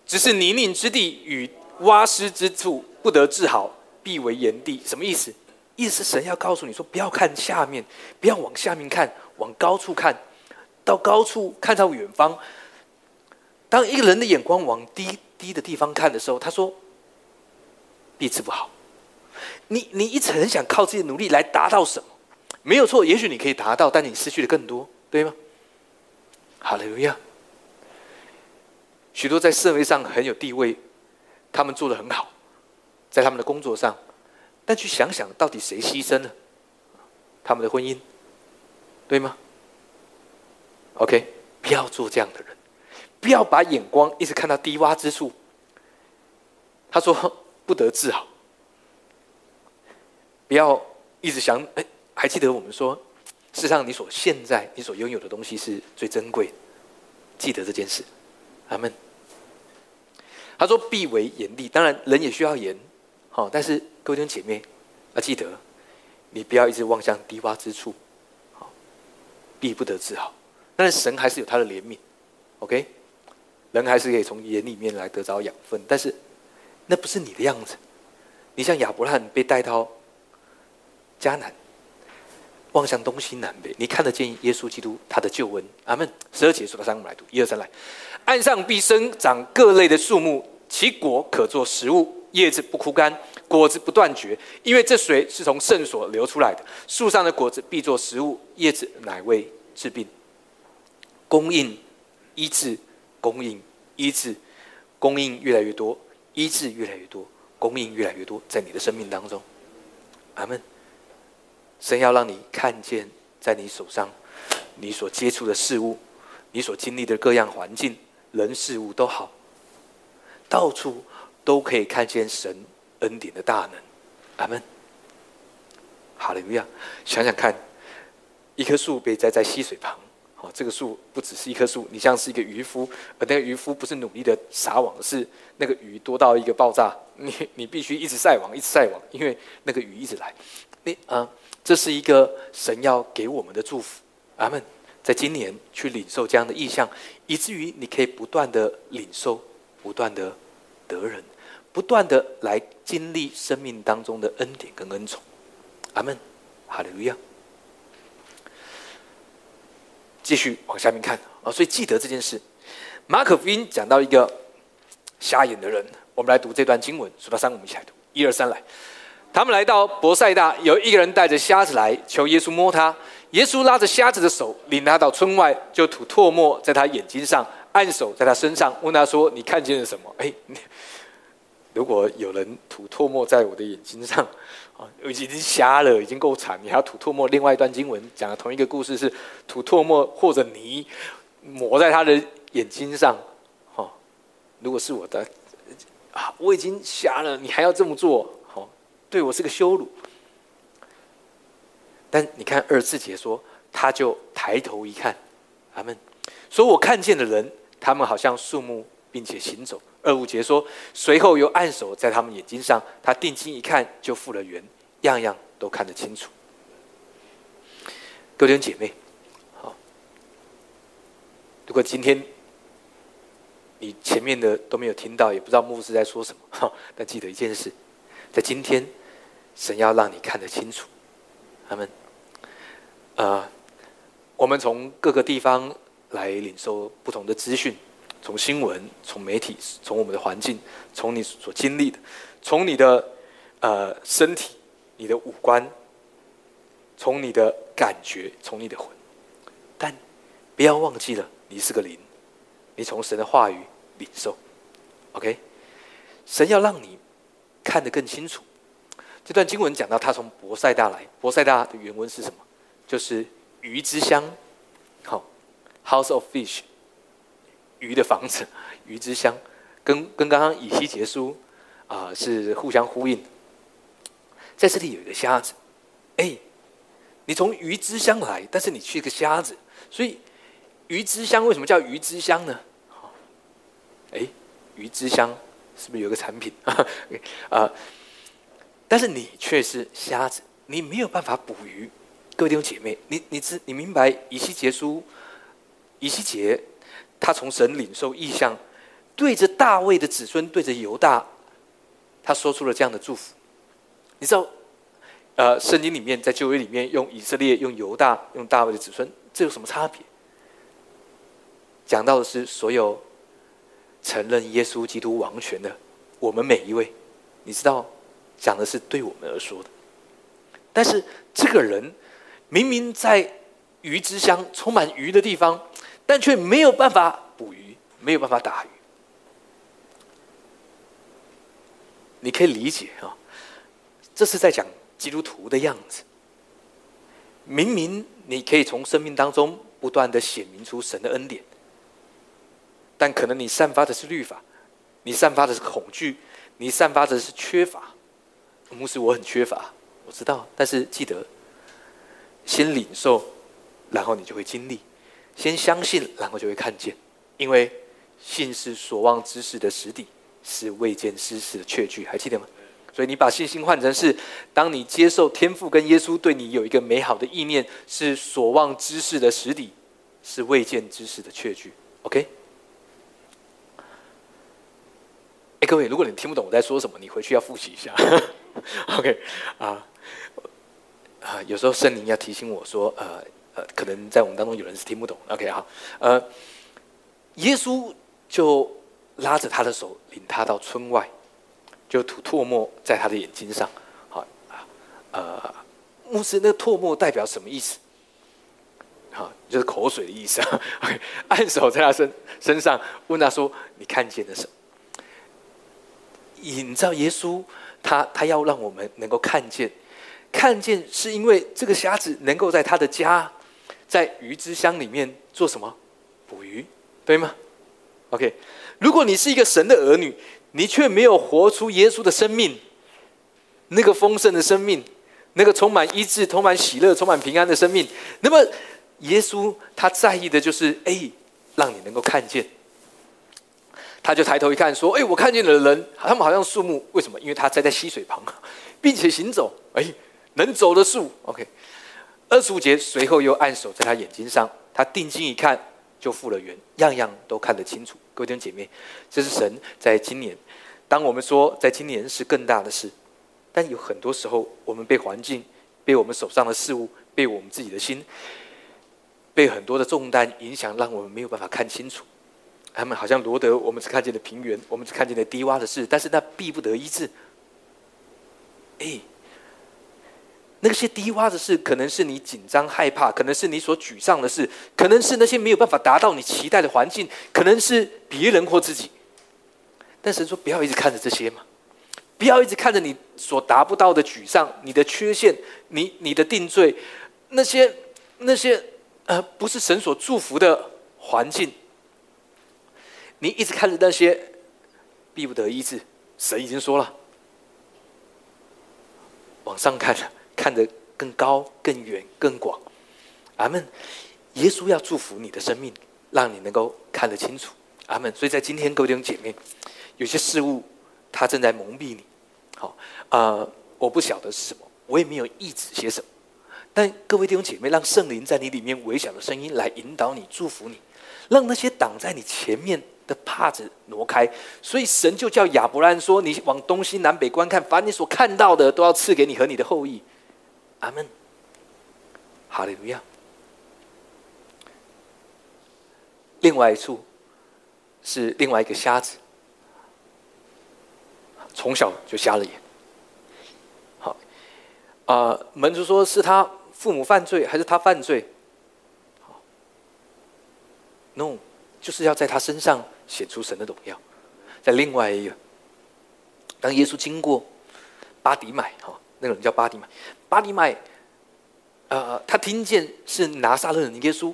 只是泥泞之地与洼湿之处不得治好，必为炎地，什么意思？意思是神要告诉你说，不要看下面，不要往下面看，往高处看，到高处看到远方。当一个人的眼光往低低的地方看的时候，他说，必治不好。你你一直很想靠自己的努力来达到什么？没有错，也许你可以达到，但你失去的更多，对吗？哈利路亚。许多在社会上很有地位，他们做的很好，在他们的工作上。但去想想到底谁牺牲了他们的婚姻，对吗？OK，不要做这样的人，不要把眼光一直看到低洼之处。他说不得志好，不要一直想。哎，还记得我们说，事实上你所现在你所拥有的东西是最珍贵，记得这件事。阿门。他说必为严厉，当然人也需要严。好，但是各位弟兄姐妹，要记得，你不要一直望向低洼之处，好，必不得治好。但是神还是有他的怜悯，OK，人还是可以从盐里面来得着养分。但是那不是你的样子。你像亚伯拉罕被带到迦南，望向东西南北，你看得见耶稣基督他的救恩。阿门。十二节说到三，我们来读，一二三来，岸上必生长各类的树木，其果可做食物。叶子不枯干，果子不断绝，因为这水是从圣所流出来的。树上的果子必做食物，叶子乃为治病。供应医治，供应医治，供应越来越多，医治越来越多，供应越来越多，在你的生命当中。阿门。神要让你看见，在你手上，你所接触的事物，你所经历的各样环境、人事物都好，到处。都可以看见神恩典的大能，阿门。哈利路亚！想想看，一棵树被栽在溪水旁，好，这个树不只是一棵树，你像是一个渔夫，而那个渔夫不是努力的撒网，是那个鱼多到一个爆炸，你你必须一直晒网，一直晒网，因为那个鱼一直来。你啊，这是一个神要给我们的祝福，阿门。在今年去领受这样的意象，以至于你可以不断的领受，不断的得人，不断的来经历生命当中的恩典跟恩宠。阿门，哈利路亚。继续往下面看啊，所以记得这件事。马可福音讲到一个瞎眼的人，我们来读这段经文，数到三，我们一起来读。一二三，来。他们来到博塞大，有一个人带着瞎子来求耶稣摸他。耶稣拉着瞎子的手，领他到村外，就吐唾沫在他眼睛上，按手在他身上，问他说：“你看见了什么？” (laughs) 哎，如果有人吐唾沫在我的眼睛上。啊已经瞎了，已经够惨，你还要吐唾沫。另外一段经文讲的同一个故事是吐唾沫或者泥抹在他的眼睛上。哦，如果是我的啊，我已经瞎了，你还要这么做，对我是个羞辱。但你看二字节说，他就抬头一看，他们说我看见的人，他们好像树木，并且行走。二五节说，随后又按手在他们眼睛上，他定睛一看，就复了原，样样都看得清楚。各位姐妹，好，如果今天你前面的都没有听到，也不知道牧师在说什么，哈，但记得一件事，在今天，神要让你看得清楚。他们，呃，我们从各个地方来领受不同的资讯。从新闻、从媒体、从我们的环境、从你所经历的、从你的呃身体、你的五官、从你的感觉、从你的魂，但不要忘记了，你是个灵，你从神的话语领受，OK？神要让你看得更清楚。这段经文讲到，他从博塞大来，博塞大的原文是什么？就是鱼之乡，好，House of Fish。鱼的房子，鱼之乡，跟跟刚刚以西结书啊是互相呼应。在这里有一个瞎子，哎，你从鱼之乡来，但是你去一个瞎子，所以鱼之乡为什么叫鱼之乡呢？哎，鱼之乡是不是有个产品 (laughs) 啊？但是你却是瞎子，你没有办法捕鱼。各位弟兄姐妹，你你知你明白以西结书，以西结。他从神领受意象，对着大卫的子孙，对着犹大，他说出了这样的祝福。你知道，呃，圣经里面在旧约里面用以色列、用犹大、用大卫的子孙，这有什么差别？讲到的是所有承认耶稣基督王权的我们每一位。你知道，讲的是对我们而说的。但是这个人明明在鱼之乡，充满鱼的地方。但却没有办法捕鱼，没有办法打鱼。你可以理解啊，这是在讲基督徒的样子。明明你可以从生命当中不断的显明出神的恩典，但可能你散发的是律法，你散发的是恐惧，你散发的是缺乏。牧师，我很缺乏，我知道，但是记得先领受，然后你就会经历。先相信，然后就会看见，因为信是所望之事的实底，是未见之事的确据，还记得吗？所以你把信心换成是，当你接受天父跟耶稣对你有一个美好的意念，是所望之事的实底，是未见之事的确据。OK？哎，各位，如果你听不懂我在说什么，你回去要复习一下。(laughs) OK？啊啊，有时候圣灵要提醒我说，呃。呃，可能在我们当中有人是听不懂。OK，好，呃，耶稣就拉着他的手，领他到村外，就吐唾沫在他的眼睛上。好，呃，牧师，那个唾沫代表什么意思？好，就是口水的意思。OK，按手在他身身上，问他说：“你看见了什么？”你知道耶稣他他要让我们能够看见，看见是因为这个瞎子能够在他的家。在鱼之乡里面做什么？捕鱼，对吗？OK，如果你是一个神的儿女，你却没有活出耶稣的生命，那个丰盛的生命，那个充满医治、充满喜乐、充满平安的生命。那么，耶稣他在意的就是，哎，让你能够看见。他就抬头一看，说：“哎，我看见了人，他们好像树木。为什么？因为他栽在溪水旁，(laughs) 并且行走。哎，能走的树。OK。二十五节随后又按手在他眼睛上，他定睛一看，就复了原，样样都看得清楚。各位弟兄姐妹，这是神在今年。当我们说在今年是更大的事，但有很多时候，我们被环境、被我们手上的事物、被我们自己的心、被很多的重担影响，让我们没有办法看清楚。他们好像罗德，我们只看见了平原，我们只看见了低洼的事，但是那必不得医治。哎。那些低洼的事，可能是你紧张害怕，可能是你所沮丧的事，可能是那些没有办法达到你期待的环境，可能是别人或自己。但神说，不要一直看着这些嘛，不要一直看着你所达不到的沮丧、你的缺陷、你你的定罪，那些那些呃，不是神所祝福的环境。你一直看着那些，必不得医治。神已经说了，往上看了。看得更高、更远、更广，阿门。耶稣要祝福你的生命，让你能够看得清楚，阿门。所以在今天，各位弟兄姐妹，有些事物它正在蒙蔽你。好，啊，我不晓得是什么，我也没有意指些什么。但各位弟兄姐妹，让圣灵在你里面微小的声音来引导你、祝福你，让那些挡在你前面的帕子挪开。所以神就叫亚伯兰说：“你往东西南北观看，把你所看到的都要赐给你和你的后裔。”阿门，哈利路亚。另外一处是另外一个瞎子，从小就瞎了眼。好，啊，门主说是他父母犯罪，还是他犯罪？好，no，就是要在他身上显出神的荣耀。在另外一个，当耶稣经过巴迪买，哈。那个人叫巴迪买，巴迪买，呃，他听见是拿撒勒人耶稣，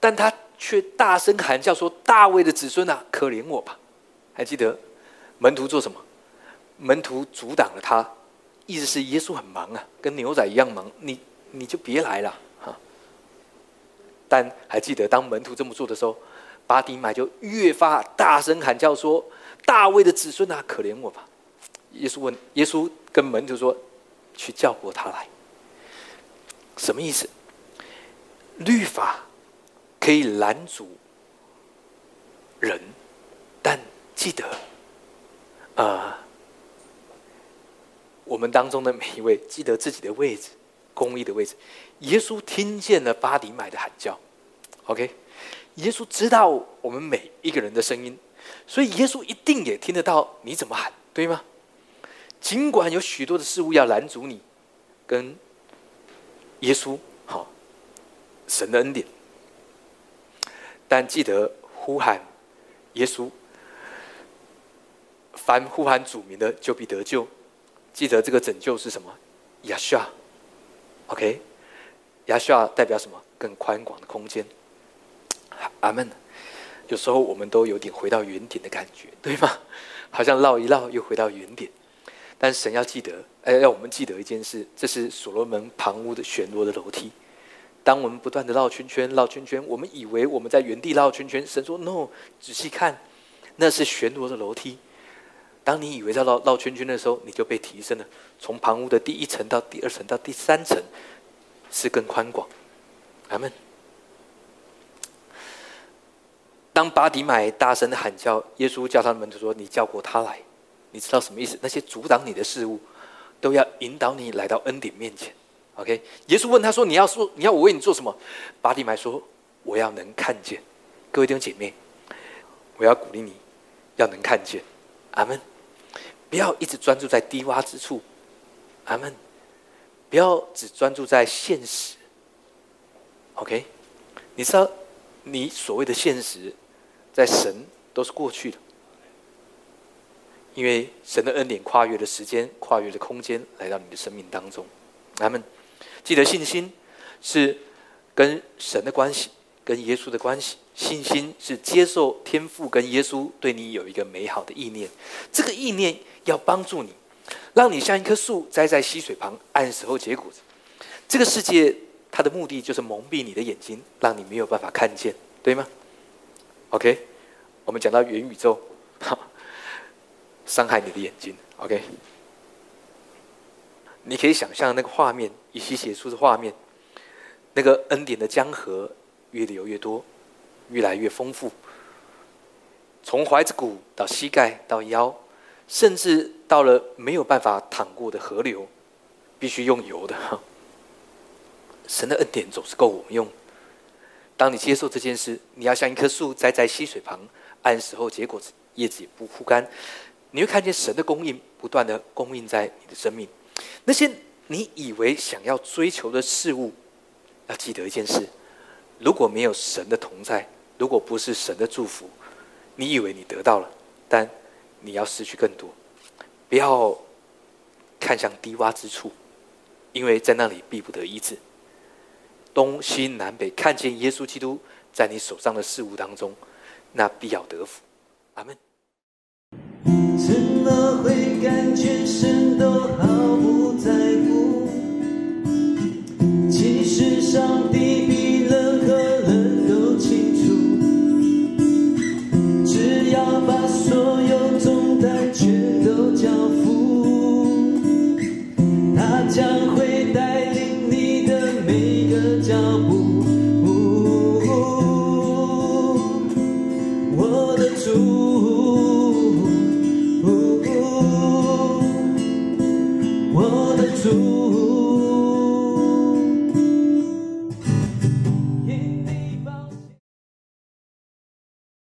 但他却大声喊叫说：“大卫的子孙啊，可怜我吧！”还记得门徒做什么？门徒阻挡了他，意思是耶稣很忙啊，跟牛仔一样忙，你你就别来了哈。但还记得当门徒这么做的时候，巴迪买就越发大声喊叫说：“大卫的子孙啊，可怜我吧！”耶稣问耶稣。跟门徒说：“去叫过他来。”什么意思？律法可以拦阻人，但记得，呃，我们当中的每一位记得自己的位置，公义的位置。耶稣听见了巴迪买的喊叫，OK？耶稣知道我们每一个人的声音，所以耶稣一定也听得到你怎么喊，对吗？尽管有许多的事物要拦阻你，跟耶稣好神的恩典，但记得呼喊耶稣，凡呼喊主名的就必得救。记得这个拯救是什么？亚夏，OK，亚夏代表什么？更宽广的空间。阿门。有时候我们都有点回到原点的感觉，对吗？好像绕一绕又回到原点。但神要记得，哎，要我们记得一件事，这是所罗门旁屋的旋螺的楼梯。当我们不断的绕圈圈、绕圈圈，我们以为我们在原地绕圈圈。神说：“No，仔细看，那是旋螺的楼梯。当你以为在绕绕圈圈的时候，你就被提升了，从旁屋的第一层到第二层到第三层，是更宽广。”阿门。当巴迪买大声的喊叫，耶稣叫他们就说：“你叫过他来。”你知道什么意思？那些阻挡你的事物，都要引导你来到恩典面前。OK，耶稣问他说：“你要说，你要我为你做什么？”巴迪买说：“我要能看见。”各位弟兄姐妹，我要鼓励你，要能看见。阿门。不要一直专注在低洼之处。阿门。不要只专注在现实。OK，你知道，你所谓的现实，在神都是过去的。因为神的恩典跨越了时间，跨越了空间，来到你的生命当中。咱们记得信心是跟神的关系，跟耶稣的关系。信心是接受天赋跟耶稣对你有一个美好的意念，这个意念要帮助你让你像一棵树栽在溪水旁，按时候结果子。这个世界它的目的就是蒙蔽你的眼睛，让你没有办法看见，对吗？OK，我们讲到元宇宙，(laughs) 伤害你的眼睛。OK，你可以想象那个画面，以西写出的画面，那个恩典的江河越流越多，越来越丰富，从怀子骨到膝盖到腰，甚至到了没有办法淌过的河流，必须用油的。(laughs) 神的恩典总是够我们用。当你接受这件事，你要像一棵树栽在溪水旁，按时候结果子，叶子也不枯干。你会看见神的供应不断的供应在你的生命。那些你以为想要追求的事物，要记得一件事：如果没有神的同在，如果不是神的祝福，你以为你得到了，但你要失去更多。不要看向低洼之处，因为在那里必不得医治。东西南北看见耶稣基督在你手上的事物当中，那必要得福。阿门。怎么会感觉是？